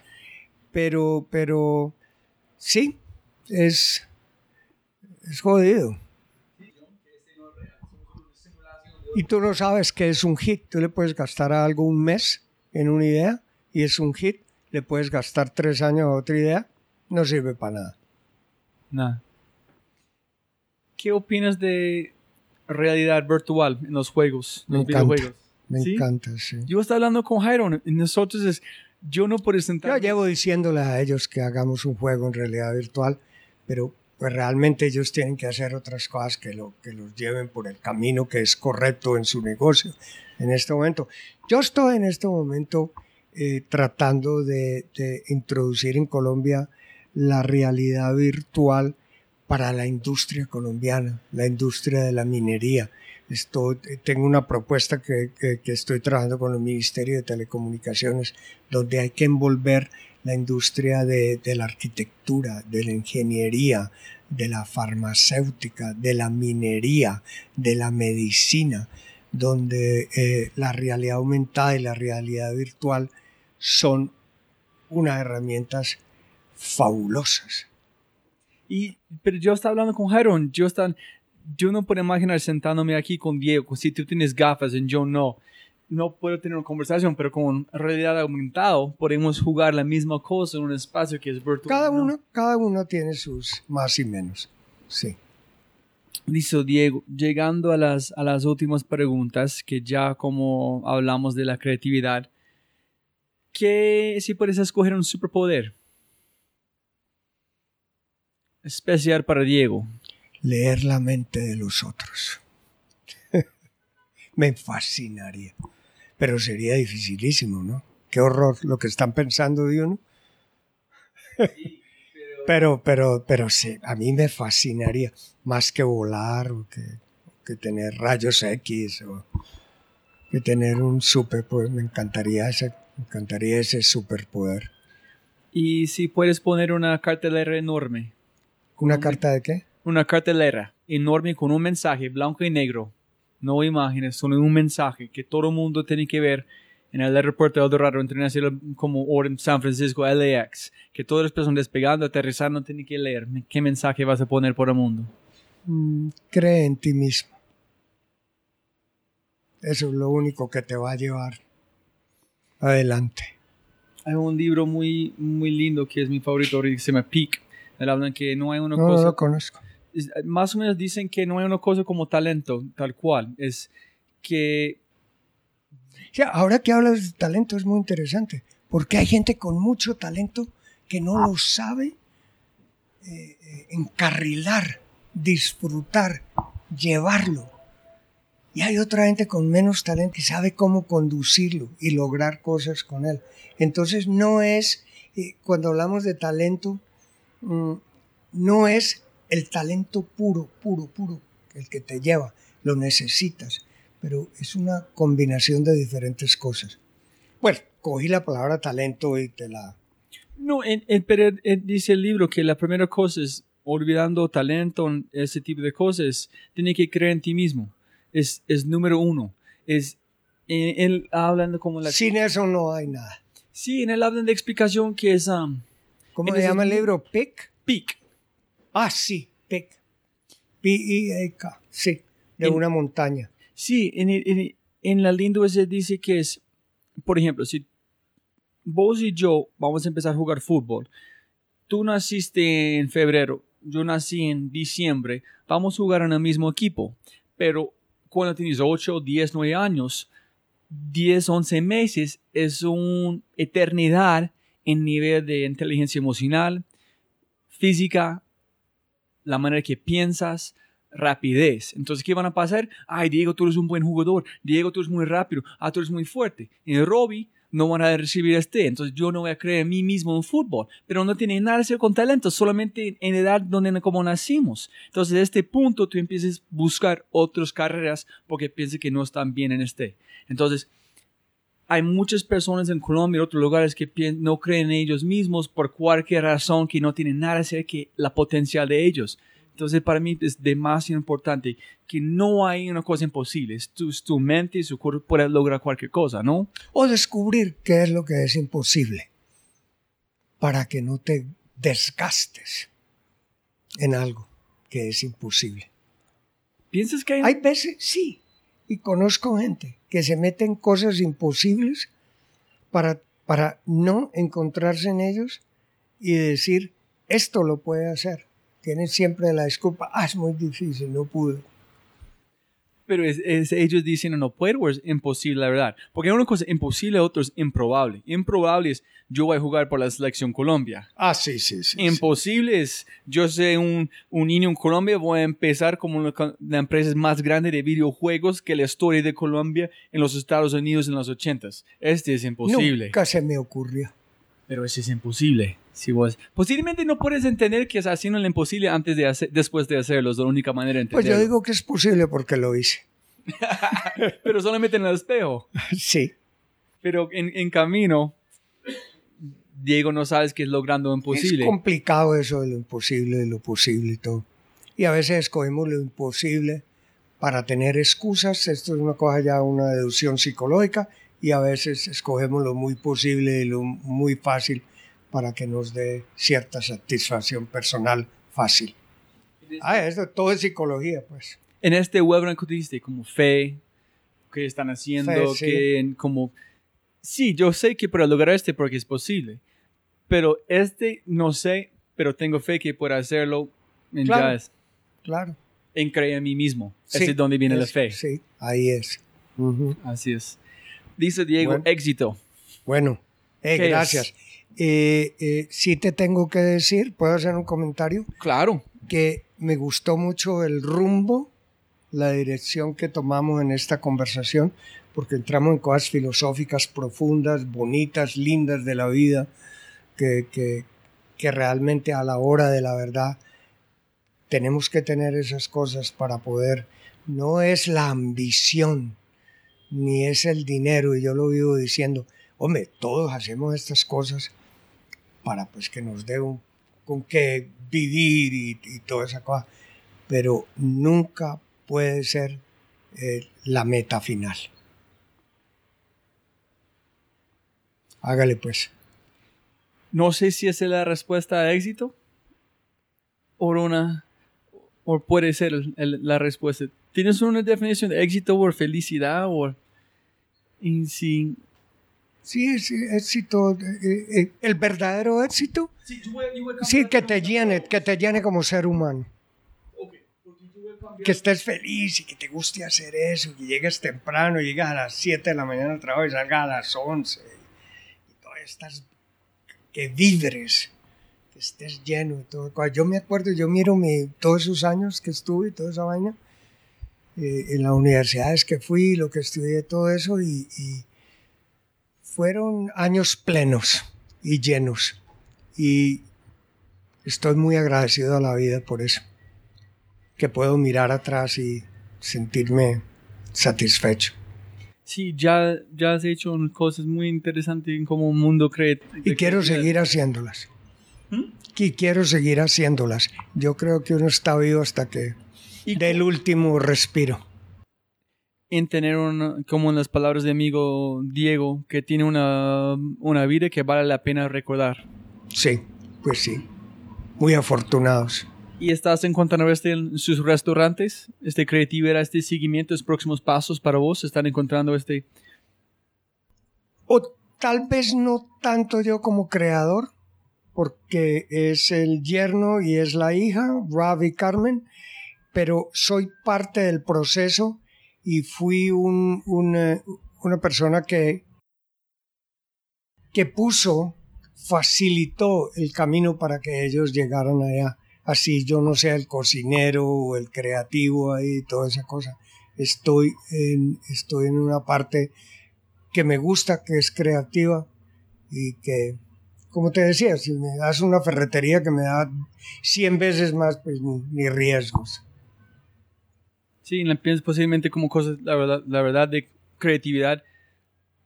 Pero, pero sí, es, es jodido. Y tú no sabes qué es un hit. Tú le puedes gastar algo un mes en una idea y es un hit, le puedes gastar tres años a otra idea, no sirve para nada. Nada. ¿Qué opinas de realidad virtual en los juegos, me los encanta, videojuegos? Me encanta, sí. Yo estaba hablando con Jairo y nosotros es, yo no puedo sentar. Yo llevo diciéndoles a ellos que hagamos un juego en realidad virtual, pero pues realmente ellos tienen que hacer otras cosas que, lo, que los lleven por el camino que es correcto en su negocio en este momento. Yo estoy en este momento eh, tratando de, introducir en Colombia la realidad virtual para la industria colombiana, la industria de la minería. Estoy, tengo una propuesta que, estoy trabajando con el Ministerio de Telecomunicaciones, donde hay que envolver la industria de, la arquitectura, de la ingeniería, de la farmacéutica, de la minería, de la medicina, donde eh, la realidad aumentada y la realidad virtual son unas herramientas fabulosas. Y, pero yo estaba hablando con Jairo, yo, yo no puedo imaginar sentándome aquí con Diego, si tú tienes gafas y yo no. No puedo tener una conversación, pero con realidad aumentada podemos jugar la misma cosa en un espacio que es virtual. Cada uno, cada uno tiene sus más y menos, sí. Listo, Diego. Llegando a las, a las últimas preguntas, que ya como hablamos de la creatividad, ¿qué si puedes escoger un superpoder? Especial para Diego. Leer la mente de los otros. Me fascinaría. Pero sería dificilísimo, ¿no? Qué horror lo que están pensando de uno. Pero, pero, pero sí, a mí me fascinaría más que volar o que, tener rayos X o que tener un superpoder. Me encantaría ese, me encantaría ese superpoder. ¿Y si puedes poner una cartelera enorme? ¿Una carta de qué? Una cartelera enorme con un mensaje blanco y negro. No imágenes, solo un mensaje que todo el mundo tiene que ver en el aeropuerto de Eldorado Internacional como en San Francisco, LAX, que todas las personas despegando, aterrizando, tienen que leer. ¿Qué mensaje vas a poner por el mundo? Mm, cree en ti mismo. Eso es lo único que te va a llevar adelante. Hay un libro muy, muy lindo que es mi favorito, que se llama Peak. hablan que no hay una no, cosa... No lo conozco. más o menos dicen que no hay una cosa como talento, tal cual. Es que ahora que hablas de talento es muy interesante, porque hay gente con mucho talento que no lo sabe eh, encarrilar, disfrutar, llevarlo. Y hay otra gente con menos talento que sabe cómo conducirlo y lograr cosas con él. Entonces no es, eh, cuando hablamos de talento, mm, no es el talento puro, puro, puro, el que te lleva, lo necesitas pero es una combinación de diferentes cosas. Bueno, cogí la palabra talento y te la... No, en, en- pero eh, dice el libro que la primera cosa es olvidando talento, ese tipo de cosas, tiene que creer en ti mismo. Es, es número uno. Es, en- él hablando como la... Sin eso no hay nada. Sí, en él hablan de explicación que es um, ¿Cómo En se llama el libro-? ¿Pic? peak. Ah, sí, Pic. P-I-E-K, sí, de En- una montaña. Sí, en, la lengua se dice que es, por ejemplo, si vos y yo vamos a empezar a jugar fútbol, tú naciste en febrero, yo nací en diciembre, vamos a jugar en el mismo equipo, pero cuando tienes 8, 10, 9 años, 10, 11 meses es una eternidad en nivel de inteligencia emocional, física, la manera que piensas, rapidez. Entonces, ¿qué van a pasar? Ay, Diego, tú eres un buen jugador. Diego, tú eres muy rápido. Ah, tú eres muy fuerte. En Robbie no van a recibir este. Entonces, yo no voy a creer en mí mismo en fútbol. Pero no tiene nada que ver con talento, solamente en edad donde como nacimos. Entonces, de este punto, tú empiezas a buscar otras carreras porque piensas que no están bien en este. Entonces, hay muchas personas en Colombia y otros lugares que no creen en ellos mismos por cualquier razón que no tienen nada que ver que la potencial de ellos. Entonces, para mí es demasiado importante que no hay una cosa imposible. Es tu, mente y su cuerpo puede lograr cualquier cosa, ¿no? O descubrir qué es lo que es imposible para que no te desgastes en algo que es imposible. ¿Piensas que hay, Hay veces, sí, y conozco gente que se mete en cosas imposibles para, para no encontrarse en ellos y decir, esto lo puede hacer. Tienen siempre la disculpa, ah, es muy difícil, no pude. Pero es, es- ellos dicen no puedo o es imposible, la verdad. Porque una cosa imposible, otra es improbable. Improbable es yo voy a jugar por la selección Colombia. Ah, sí, sí, sí. sí. Imposible es yo soy un, un niño en Colombia, voy a empezar como una co- la empresa más grande de videojuegos que la historia de Colombia en los Estados Unidos en los ochentas. Este es imposible. Nunca se me ocurrió. Pero ese es imposible. Si vos, posiblemente no puedes entender que estás haciendo lo imposible antes de hacer, después de hacerlo. Es la única manera de Pues entenderlo. yo digo que es posible porque lo hice. Pero solamente en el espejo. Sí. Pero en, en camino, Diego no sabes que es logrando lo imposible. Es complicado eso de lo imposible, de lo posible y todo. Y a veces escogemos lo imposible para tener excusas. Esto es una cosa ya, una deducción psicológica. Y a veces escogemos lo muy posible y lo muy fácil para que nos dé cierta satisfacción personal fácil. Ah, esto todo es psicología, pues. en este webinar que dijiste, como fe, que están haciendo, Fe, sí. que como... Sí, yo sé que para lograr este porque es posible, pero este no sé, pero tengo fe que pueda hacerlo en Claro. es- Claro. en creer en mí mismo. Sí, Ese es donde viene la es- fe. Sí, ahí es. Ujú. Así es. Dice Diego, Bueno. éxito. Bueno, eh, ¿Qué es? Eh, eh, sí te tengo que decir, ¿puedo hacer un comentario? Claro. Que me gustó mucho el rumbo, la dirección que tomamos en esta conversación, porque entramos en cosas filosóficas profundas, bonitas, lindas de la vida, que, que, que realmente a la hora de la verdad tenemos que tener esas cosas para poder, no es la ambición, ni es el dinero, y yo lo vivo diciendo, hombre, todos hacemos estas cosas para pues que nos dé un, con qué vivir y, toda esa cosa, pero nunca puede ser eh, la meta final. Hágale pues. No sé si esa es la respuesta a éxito o una o puede ser la respuesta. ¿Tienes una definición de éxito o felicidad o Sí, es éxito, eh, eh, el verdadero éxito, sí, que te llene, que te llene como ser humano. Que estés feliz y que te guste hacer eso, que llegues temprano, llegues a las 7 de la mañana al trabajo y salgas a las 11. Y todas estas, que vibres, que estés lleno y todo. Cuando Yo me acuerdo, yo miro mi, todos esos años que estuve y toda esa vaina, eh, en las universidades que fui, lo que estudié, todo eso, y, y fueron años plenos y llenos. Y estoy muy agradecido a la vida por eso. Que puedo mirar atrás y sentirme satisfecho. Sí, ya, ya has hecho cosas muy interesantes en como un mundo creativo. Y quiero seguir haciéndolas. Y quiero seguir haciéndolas. Yo creo que uno está vivo hasta que del último respiro. En tener una, como en las palabras de amigo Diego, que tiene una, una vida que vale la pena recordar. Sí, pues sí. Muy afortunados. ¿Y estás encontrando este en sus restaurantes? ¿Este creatividad, este seguimiento, los próximos pasos para vos? ¿Están encontrando este...? O tal vez no tanto yo como creador, porque es el yerno y es la hija, Ravi Carmen, pero soy parte del proceso y fui un, una, una persona que, que puso, facilitó el camino para que ellos llegaran allá así yo no sea el cocinero o el creativo ahí, toda esa cosa. Estoy en, estoy en una parte que me gusta, que es creativa y que, como te decía, si me das una ferretería que me da 100 veces más, pues ni, riesgos. Sí, la piensas posiblemente como cosas, la verdad, la verdad de creatividad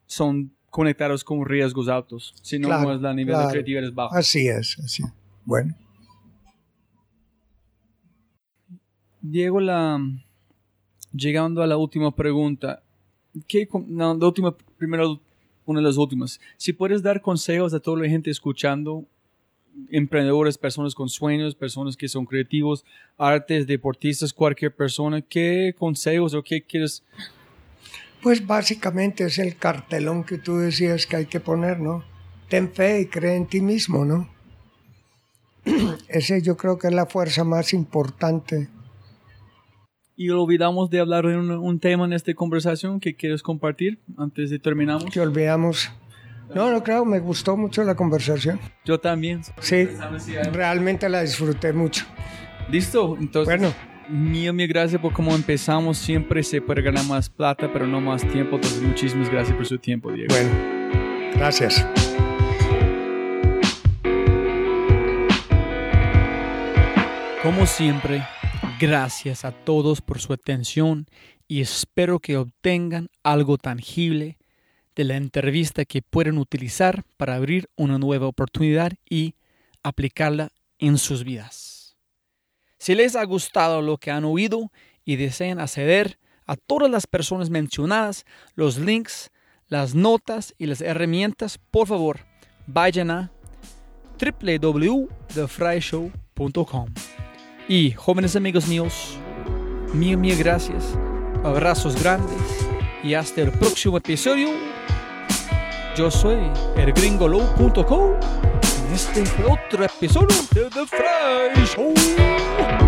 son conectados con riesgos altos, si no, es la nivel de creatividad es bajo. Así es, así. Bueno. Diego, la, llegando a la última pregunta, ¿qué, la última, primero, una de las últimas. Si puedes dar consejos a toda la gente escuchando, emprendedores, personas con sueños, personas que son creativos, artes, deportistas, cualquier persona, ¿qué consejos o qué quieres? Pues básicamente es el cartelón que tú decías que hay que poner, ¿no? Ten fe y cree en ti mismo, ¿no? Ese yo creo que es la fuerza más importante y olvidamos de hablar de un, tema en esta conversación que quieres compartir antes de terminamos. Que olvidamos. No, no creo, me gustó mucho la conversación. Yo también. Sí, realmente la disfruté mucho. Listo, entonces. Bueno. Mío, mi gracias por cómo empezamos. Siempre se puede ganar más plata, pero no más tiempo. Entonces, muchísimas gracias por su tiempo, Diego. Bueno, gracias. Como siempre, Gracias a todos por su atención y espero que obtengan algo tangible de la entrevista que pueden utilizar para abrir una nueva oportunidad y aplicarla en sus vidas. Si les ha gustado lo que han oído y desean acceder a todas las personas mencionadas, los links, las notas y las herramientas, por favor, vayan a www.thefryshow.com. Y jóvenes amigos míos, mil, mil gracias, abrazos grandes y hasta el próximo episodio. Yo soy el gringolo.com en este otro episodio de The Fry Show.